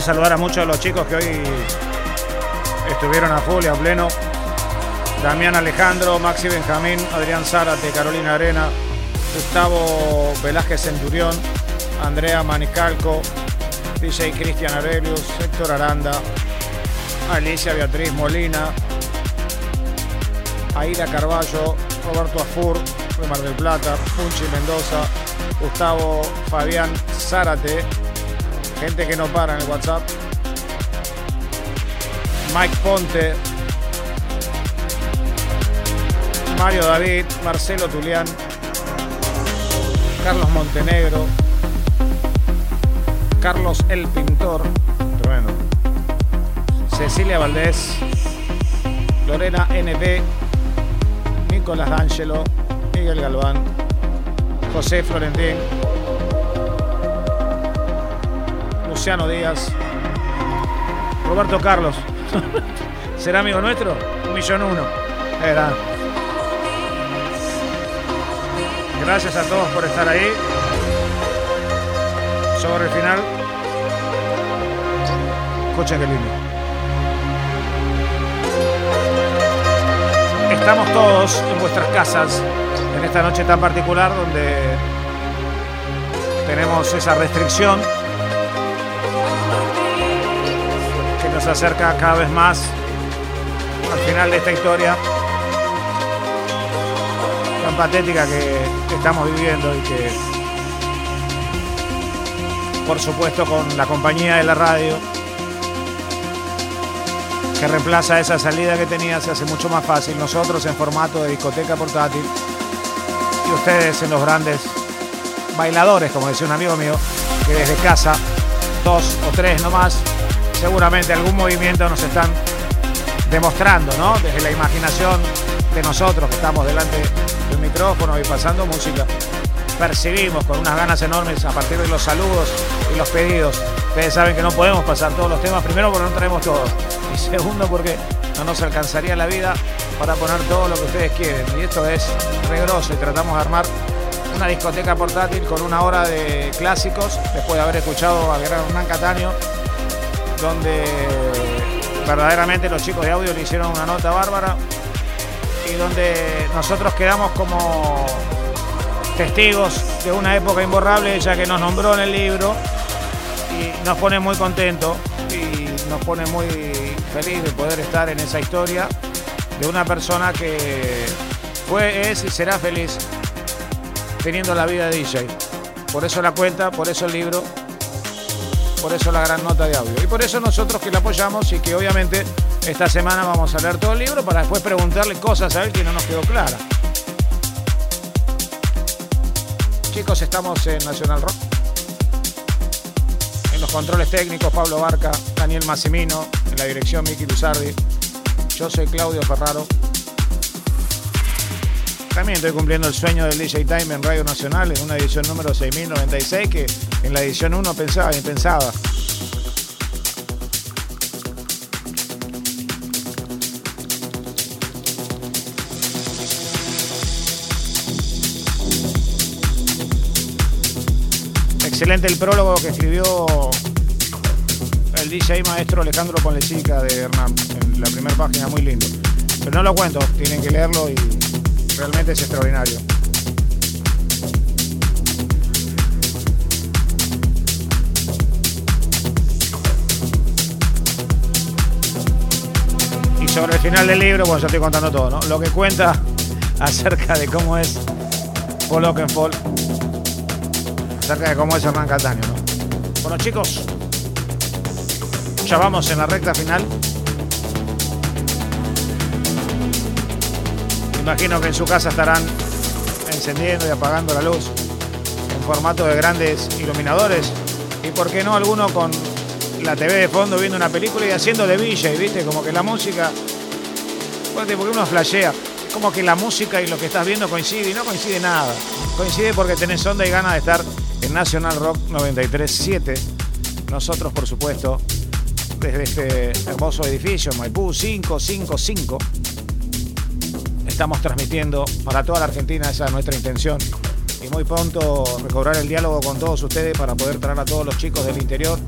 Saludar a muchos de los chicos que hoy estuvieron a full y a pleno. Damián Alejandro, Maxi Benjamín, Adrián Zárate, Carolina Arena, Gustavo Velázquez Centurión, Andrea Manicalco, DJ Cristian Arelius, Héctor Aranda, Alicia Beatriz Molina, Aida Carballo, Roberto Afur, de Mar del Plata, Punchi Mendoza, Gustavo Fabián Zárate, Gente que no para en el WhatsApp. Mike Ponte. Mario David. Marcelo Tulián. Carlos Montenegro. Carlos El Pintor. Tremendo. Cecilia Valdés. Lorena NB. Nicolás D'Angelo. Miguel Galván. José Florentín. Díaz. Roberto Carlos. ¿Será amigo nuestro? Un millón uno. Era. Gracias a todos por estar ahí. Sobre el final. Escuchen qué lindo. Estamos todos en vuestras casas en esta noche tan particular donde tenemos esa restricción nos acerca cada vez más al final de esta historia tan patética que, estamos viviendo y que por supuesto con la compañía de la radio que reemplaza esa salida que tenía se hace mucho más fácil. Nosotros en formato de discoteca portátil y ustedes en los grandes bailadores, como decía un amigo mío, que desde casa, dos o tres nomás, seguramente algún movimiento nos están demostrando, ¿no? Desde la imaginación de nosotros que estamos delante del micrófono y pasando música, percibimos con unas ganas enormes a partir de los saludos y los pedidos. Ustedes saben que no podemos pasar todos los temas, primero porque no traemos todos y segundo porque no nos alcanzaría la vida para poner todo lo que ustedes quieren. Y esto es regroso y tratamos de armar una discoteca portátil con una hora de clásicos, después de haber escuchado a gran Hernán Cataño, donde verdaderamente los chicos de audio le hicieron una nota bárbara y donde nosotros quedamos como testigos de una época imborrable, ya que nos nombró en el libro y nos pone muy contento y nos pone muy feliz de poder estar en esa historia de una persona que fue, es y será feliz teniendo la vida de DJ. Por eso la cuenta, por eso el libro, por eso la gran nota de audio. Y por eso nosotros que la apoyamos y que obviamente esta semana vamos a leer todo el libro para después preguntarle cosas a él que no nos quedó clara. Chicos, estamos en Nacional Rock. En los controles técnicos, Pablo Barca, Daniel Massimino, en la dirección Miki Luzardi. Yo soy Claudio Ferraro. También estoy cumpliendo el sueño del DJ Time en Radio Nacional en una edición número 6096 que en la edición 1 pensaba y pensaba. Excelente el prólogo que escribió el DJ maestro Alejandro Ponlecica de Hernán en la primera página, muy lindo. Pero no lo cuento, tienen que leerlo y realmente es extraordinario. Y sobre el final del libro, bueno, ya estoy contando todo, ¿no? Lo que cuenta acerca de cómo es Paul Oakenfold, acerca de cómo es Hernán Cataño, ¿no? Bueno, chicos, ya vamos en la recta final. Imagino que en su casa estarán encendiendo y apagando la luz en formato de grandes iluminadores. Y por qué no alguno con la TV de fondo viendo una película y haciendo de villa, viste, como que la música. Porque uno flashea. Como que la música y lo que estás viendo coincide y no coincide nada. Coincide porque tenés onda y ganas de estar en National Rock 93.7. Nosotros, por supuesto, desde este hermoso edificio, Maipú 555 estamos transmitiendo para toda la Argentina, esa es nuestra intención. Y muy pronto recobrar el diálogo con todos ustedes para poder traer a todos los chicos del interior.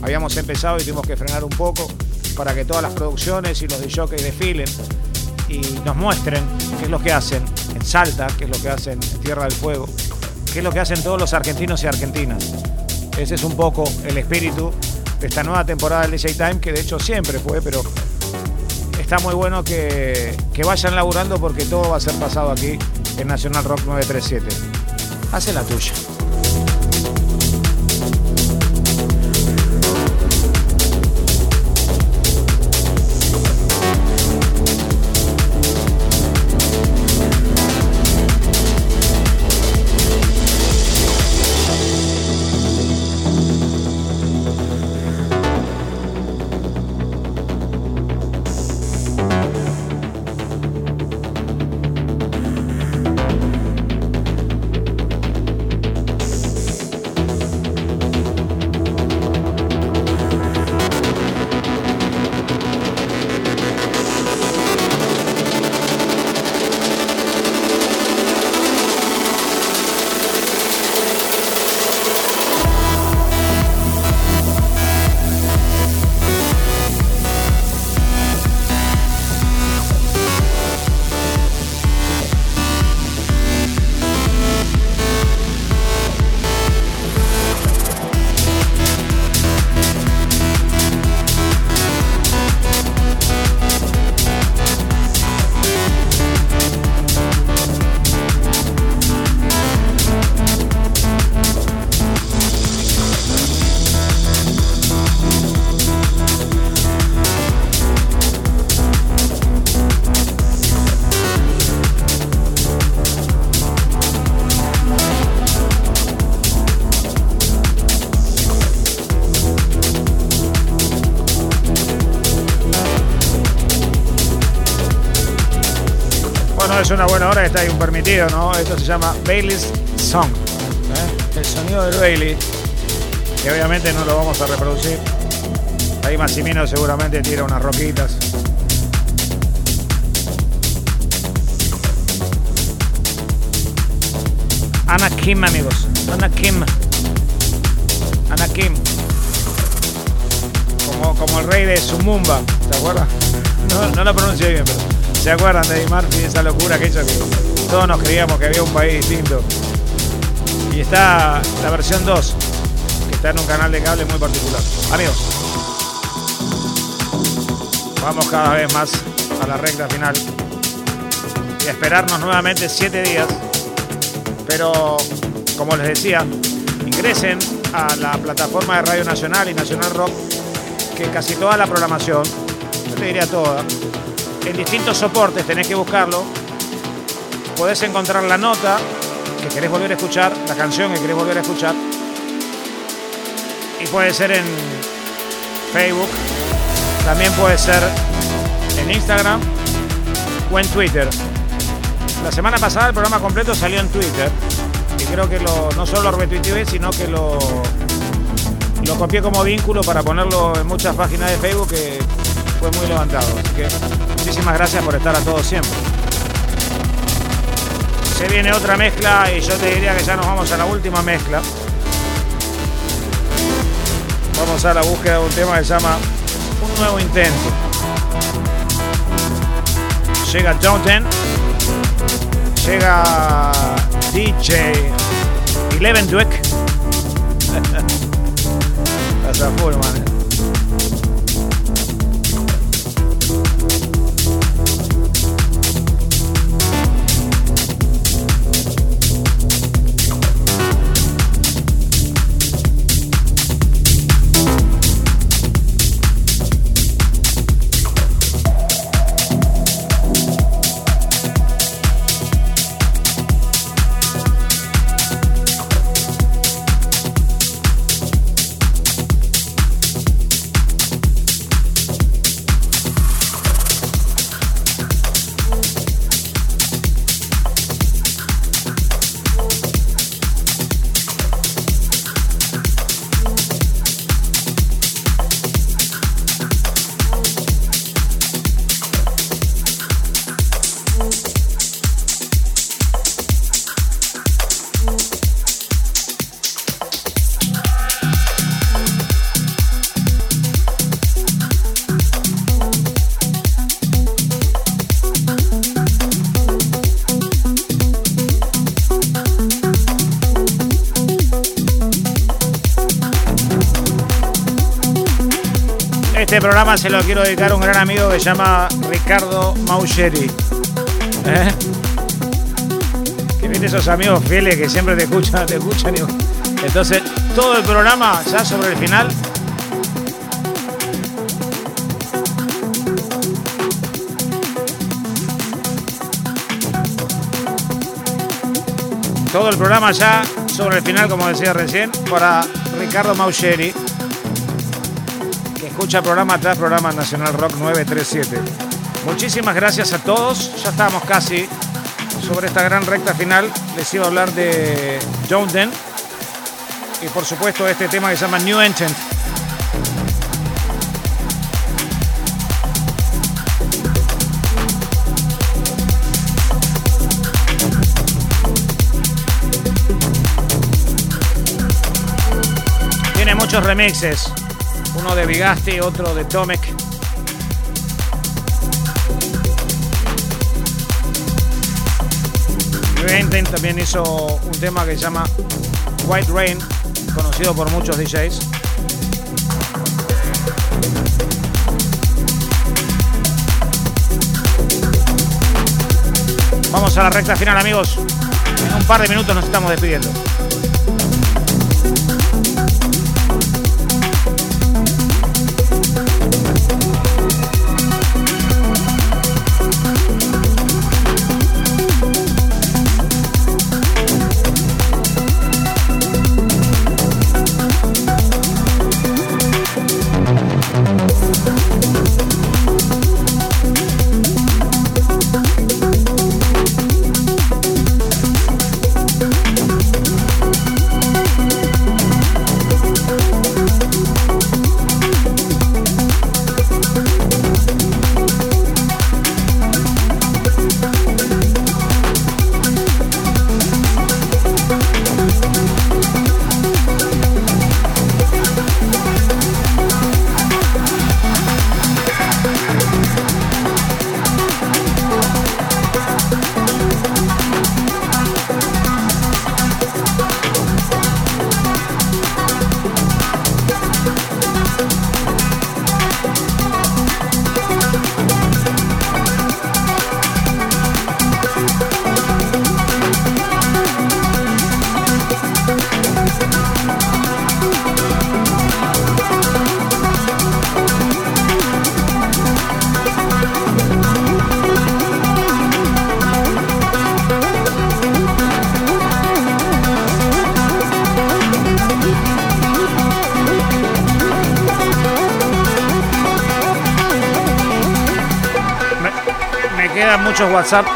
Habíamos empezado y tuvimos que frenar un poco para que todas las producciones y los de jockey desfilen y nos muestren qué es lo que hacen en Salta, qué es lo que hacen en Tierra del Fuego, qué es lo que hacen todos los argentinos y argentinas. Ese es un poco el espíritu de esta nueva temporada del DJ Time, que de hecho siempre fue, pero está muy bueno que, que, vayan laburando porque todo va a ser pasado aquí en Nacional Rock 937. Hace la tuya. Una buena hora, está ahí un permitido, ¿no? Esto se llama Bailey's Song. ¿eh? El sonido del Bailey, que obviamente no lo vamos a reproducir. Ahí Massimino seguramente tira unas roquitas. Ana Kim, amigos. Ana Kim. Ana Kim. Como, como el rey de Sumumba, ¿se acuerdan? No, no lo pronuncio bien, pero ¿se acuerdan de Eddie Murphy? Esa locura que hizo que todos nos creíamos que había un país distinto. Y está la versión 2, que está en un canal de cable muy particular. Amigos, vamos cada vez más a la recta final y a esperarnos nuevamente 7 días. Pero, como les decía, ingresen a la plataforma de Radio Nacional y Nacional Rock, que casi toda la programación, yo te diría toda, en distintos soportes tenés que buscarlo. Podés encontrar la nota que querés volver a escuchar, la canción que querés volver a escuchar. Y puede ser en Facebook, también puede ser en Instagram o en Twitter. La semana pasada el programa completo salió en Twitter y creo que lo, no solo lo retuiteé, sino que lo, copié como vínculo para ponerlo en muchas páginas de Facebook que fue muy levantado. Muchísimas gracias por estar a todos siempre. Se viene otra mezcla y yo te diría que ya nos vamos a la última mezcla. Vamos a la búsqueda de un tema que se llama Un nuevo intento. Llega Jonathan. Llega DJ Eleven Dweck. Hasta full, man. Programa se lo quiero dedicar a un gran amigo que se llama Ricardo Maucheri. ¿Eh? Que viene esos amigos fieles que siempre te escuchan, te Entonces, todo el programa, ya sobre el final, todo el programa ya sobre el final, como decía recién, para Ricardo Maucheri escucha programa tras programa Nacional Rock 937. Muchísimas gracias a todos. Ya estamos casi sobre esta gran recta final. Les iba a hablar de John y por supuesto este tema que se llama New Enchant. Tiene muchos remixes. Uno de Bigasti, otro de Tomek. Venten también hizo un tema que se llama White Rain, conocido por muchos DJs. Vamos a la recta final, amigos. En un par de minutos nos estamos despidiendo. WhatsApp.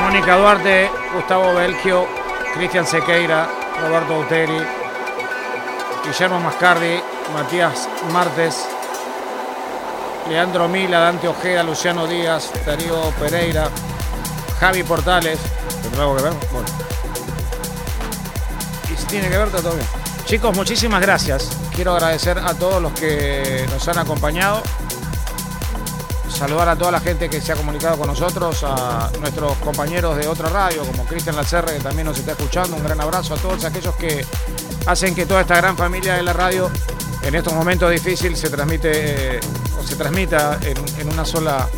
Mónica Duarte, Gustavo Belgio, Cristian Sequeira, Roberto Uteri, Guillermo Mascardi, Matías Martes, Leandro Mila, Dante Ojeda, Luciano Díaz, Darío Pereira, Javi Portales. ¿Tendrá algo que ver? Bueno. Y si tiene que ver, está todo bien. Chicos, muchísimas gracias. Quiero agradecer a todos los que nos han acompañado. Saludar a toda la gente que se ha comunicado con nosotros, a nuestros compañeros de otra radio, como Cristian Lacerre, que también nos está escuchando. Un gran abrazo a todos aquellos que hacen que toda esta gran familia de la radio en estos momentos difíciles se transmite eh, o se transmita en, una sola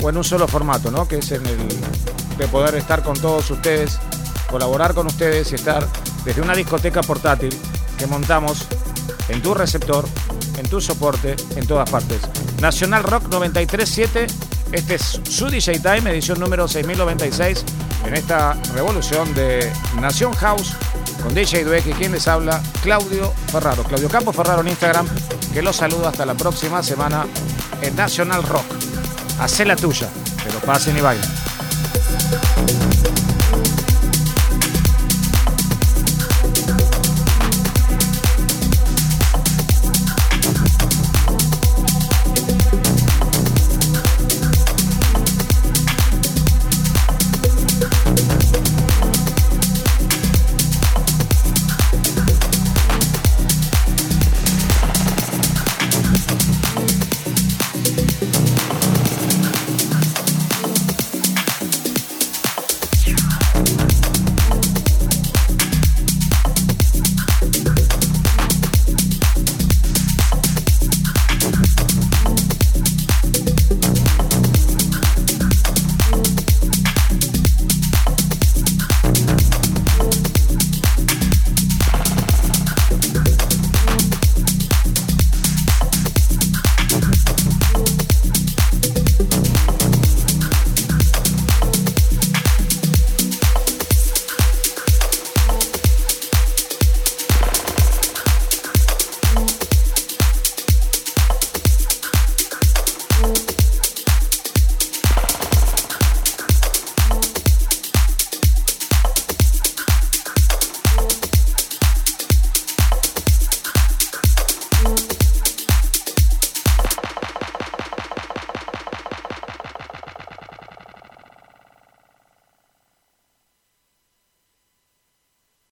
o en un solo formato, ¿no? Que es el de poder estar con todos ustedes, colaborar con ustedes y estar desde una discoteca portátil que montamos en tu receptor, en tu soporte, en todas partes. Nacional Rock 937, este es su DJ Time, edición número 6096, en esta revolución de Nación House con DJ y quien les habla, Claudio Ferraro. Claudio Campos Ferraro en Instagram, que los saludo hasta la próxima semana en Nacional Rock. Hacé la tuya, pero pasen y bailen.